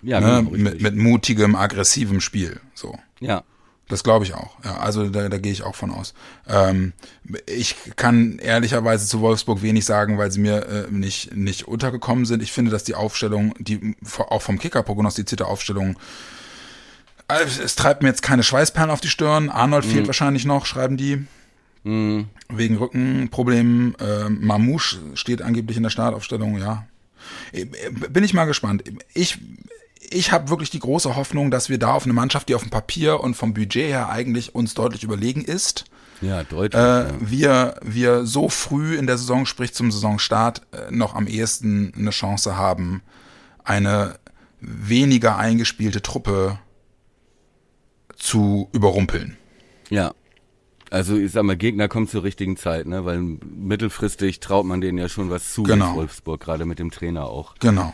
Ja, ne? genau, mit, mit mutigem, aggressivem Spiel. So. Ja, das glaube ich auch. Ja, also da, da gehe ich auch von aus. Ähm, ich kann ehrlicherweise zu Wolfsburg wenig sagen, weil sie mir äh, nicht nicht untergekommen sind. Ich finde, dass die Aufstellung, die auch vom Kicker prognostizierte Aufstellung, äh, es treibt mir jetzt keine Schweißperlen auf die Stirn. Arnold mhm. fehlt wahrscheinlich noch, schreiben die. Mhm. Wegen Rückenproblemen. Äh, Mamouche steht angeblich in der Startaufstellung, ja. Äh, bin ich mal gespannt. Ich ich habe wirklich die große Hoffnung, dass wir da auf eine Mannschaft, die auf dem Papier und vom Budget her eigentlich uns deutlich überlegen ist, ja, deutlich. Äh, ja. Wir, wir so früh in der Saison, sprich zum Saisonstart, äh, noch am ehesten eine Chance haben, eine weniger eingespielte Truppe zu überrumpeln. Ja. Also ich sag mal, Gegner kommt zur richtigen Zeit, ne? Weil mittelfristig traut man denen ja schon was zu genau. in Wolfsburg, gerade mit dem Trainer auch. Genau.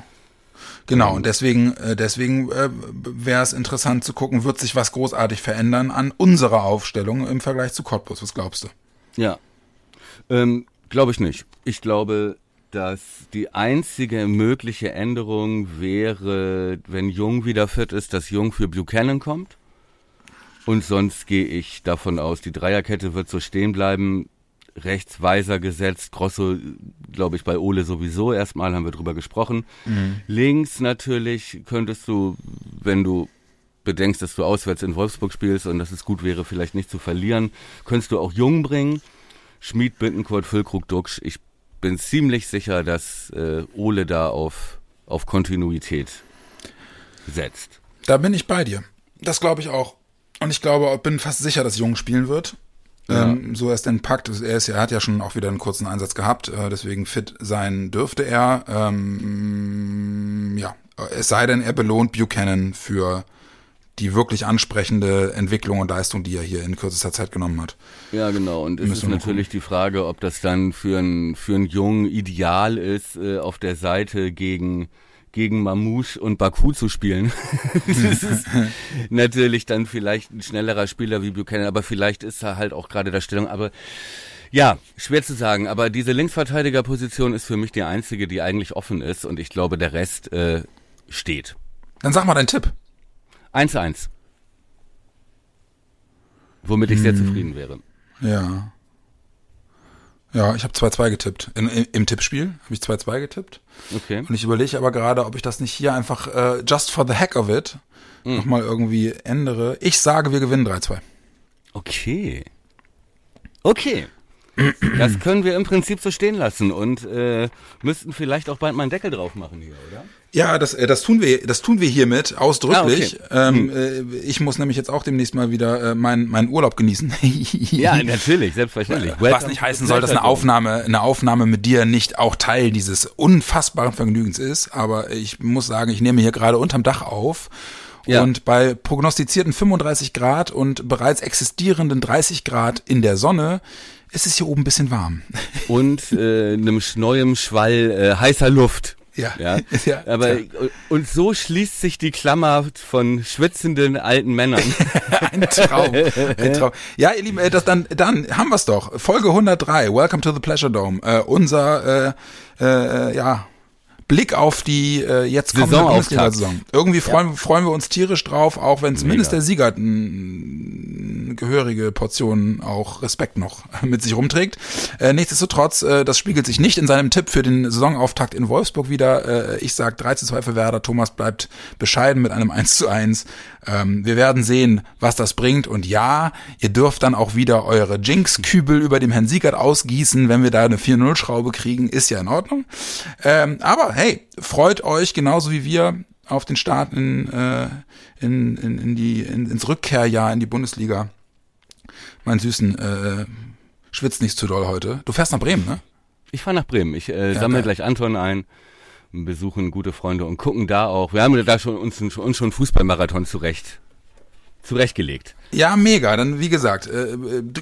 Genau, und deswegen, äh, deswegen äh, wäre es interessant zu gucken, wird sich was großartig verändern an unserer Aufstellung im Vergleich zu Cottbus? Was glaubst du? Ja, ähm, glaube ich nicht. Ich glaube, dass die einzige mögliche Änderung wäre, wenn Jung wieder fit ist, dass Jung für Buchanan kommt. Und sonst gehe ich davon aus, die Dreierkette wird so stehen bleiben. Rechts Weiser gesetzt, Grosso, glaube ich, bei Ole sowieso erstmal, haben wir drüber gesprochen. Mhm. Links natürlich könntest du, wenn du bedenkst, dass du auswärts in Wolfsburg spielst und dass es gut wäre, vielleicht nicht zu verlieren, könntest du auch Jung bringen. Schmied, Bittenkurt, Füllkrug, Duxch. Ich bin ziemlich sicher, dass äh, Ole da auf, auf Kontinuität setzt. Da bin ich bei dir. Das glaube ich auch. Und ich glaube, bin fast sicher, dass Jung spielen wird. Ja. Ähm, so er es denn packt. Er, ist, er hat ja schon auch wieder einen kurzen Einsatz gehabt, äh, deswegen fit sein dürfte er. Ähm, ja, es sei denn, er belohnt Buchanan für die wirklich ansprechende Entwicklung und Leistung, die er hier in kürzester Zeit genommen hat. Ja, genau. Und es ist natürlich die Frage, ob das dann für einen für einen Jungen ideal ist, äh, auf der Seite gegen gegen Mamouche und Baku zu spielen. das ist natürlich dann vielleicht ein schnellerer Spieler wie Buchanan, aber vielleicht ist er halt auch gerade der Stellung. Aber ja, schwer zu sagen. Aber diese Linksverteidigerposition ist für mich die einzige, die eigentlich offen ist. Und ich glaube, der Rest äh, steht. Dann sag mal deinen Tipp. 1-1. Womit ich sehr hm. zufrieden wäre. Ja. Ja, ich habe 2-2 getippt. In, in, Im Tippspiel habe ich 2-2 getippt. Okay. Und ich überlege aber gerade, ob ich das nicht hier einfach äh, just for the heck of it mhm. nochmal irgendwie ändere. Ich sage, wir gewinnen 3-2. Okay. Okay. Das können wir im Prinzip so stehen lassen und äh, müssten vielleicht auch bald mal einen Deckel drauf machen hier, oder? Ja, das, äh, das tun wir, das tun wir hiermit ausdrücklich. Ah, okay. ähm, hm. Äh, ich muss nämlich jetzt auch demnächst mal wieder äh, meinen meinen Urlaub genießen. ja, natürlich, selbstverständlich. Was nicht heißen soll, dass eine Aufnahme, eine Aufnahme mit dir nicht auch Teil dieses unfassbaren Vergnügens ist. Aber ich muss sagen, ich nehme hier gerade unterm Dach auf. Ja. Und bei prognostizierten 35 Grad und bereits existierenden 30 Grad in der Sonne ist es hier oben ein bisschen warm. Und äh, einem neuem Schwall äh, heißer Luft. Ja. ja. ja aber ja. und so schließt sich die Klammer von schwitzenden alten Männern. ein Traum. Ein Traum. Ja, ihr Lieben, äh, das dann dann haben wir's doch. Folge 103. Welcome to the Pleasure Dome. Äh, unser äh, äh, ja Blick auf die äh, jetzt kommende Bundesliga-Saison. Irgendwie freuen, ja. freuen wir uns tierisch drauf, auch wenn zumindest der Sieger eine gehörige Portion auch Respekt noch mit sich rumträgt. Äh, nichtsdestotrotz, äh, das spiegelt sich nicht in seinem Tipp für den Saisonauftakt in Wolfsburg wieder. Äh, ich sag 3 zu 2 für Werder. Thomas bleibt bescheiden mit einem 1 zu 1. Ähm, wir werden sehen, was das bringt. Und ja, ihr dürft dann auch wieder eure Jinx-Kübel über dem Herrn Siegert ausgießen, wenn wir da eine 4-0-Schraube kriegen. Ist ja in Ordnung. Ähm, aber hey, freut euch genauso wie wir auf den Start in, äh, in, in, in die, in, ins Rückkehrjahr in die Bundesliga. Mein Süßen, äh, schwitzt nicht zu doll heute. Du fährst nach Bremen, ne? Ich fahre nach Bremen. Ich äh, ja, sammle gleich Anton ein besuchen gute Freunde und gucken da auch. Wir haben da schon uns, uns schon Fußballmarathon zurecht zurechtgelegt. Ja, mega. Dann wie gesagt, äh,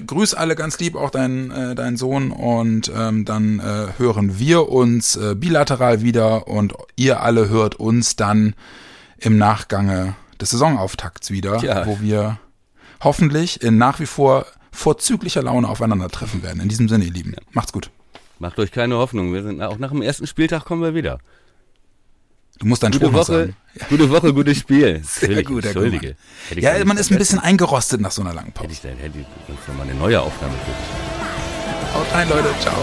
grüß alle ganz lieb auch deinen äh, deinen Sohn und ähm, dann äh, hören wir uns äh, bilateral wieder und ihr alle hört uns dann im Nachgange des Saisonauftakts wieder, ja. wo wir hoffentlich in nach wie vor vorzüglicher Laune aufeinandertreffen werden. In diesem Sinne, ihr Lieben, macht's gut. Macht euch keine Hoffnung. Wir sind auch nach dem ersten Spieltag kommen wir wieder. Du musst gute Spruch Woche, sagen. Gute Woche, gutes Spiel. Sehr gut, Entschuldige. Ja, man ist ein bisschen eingerostet nach so einer langen Pause. Hätte ich, hätte ich mal eine neue Aufnahme für dich. Haut rein, Leute. Ciao.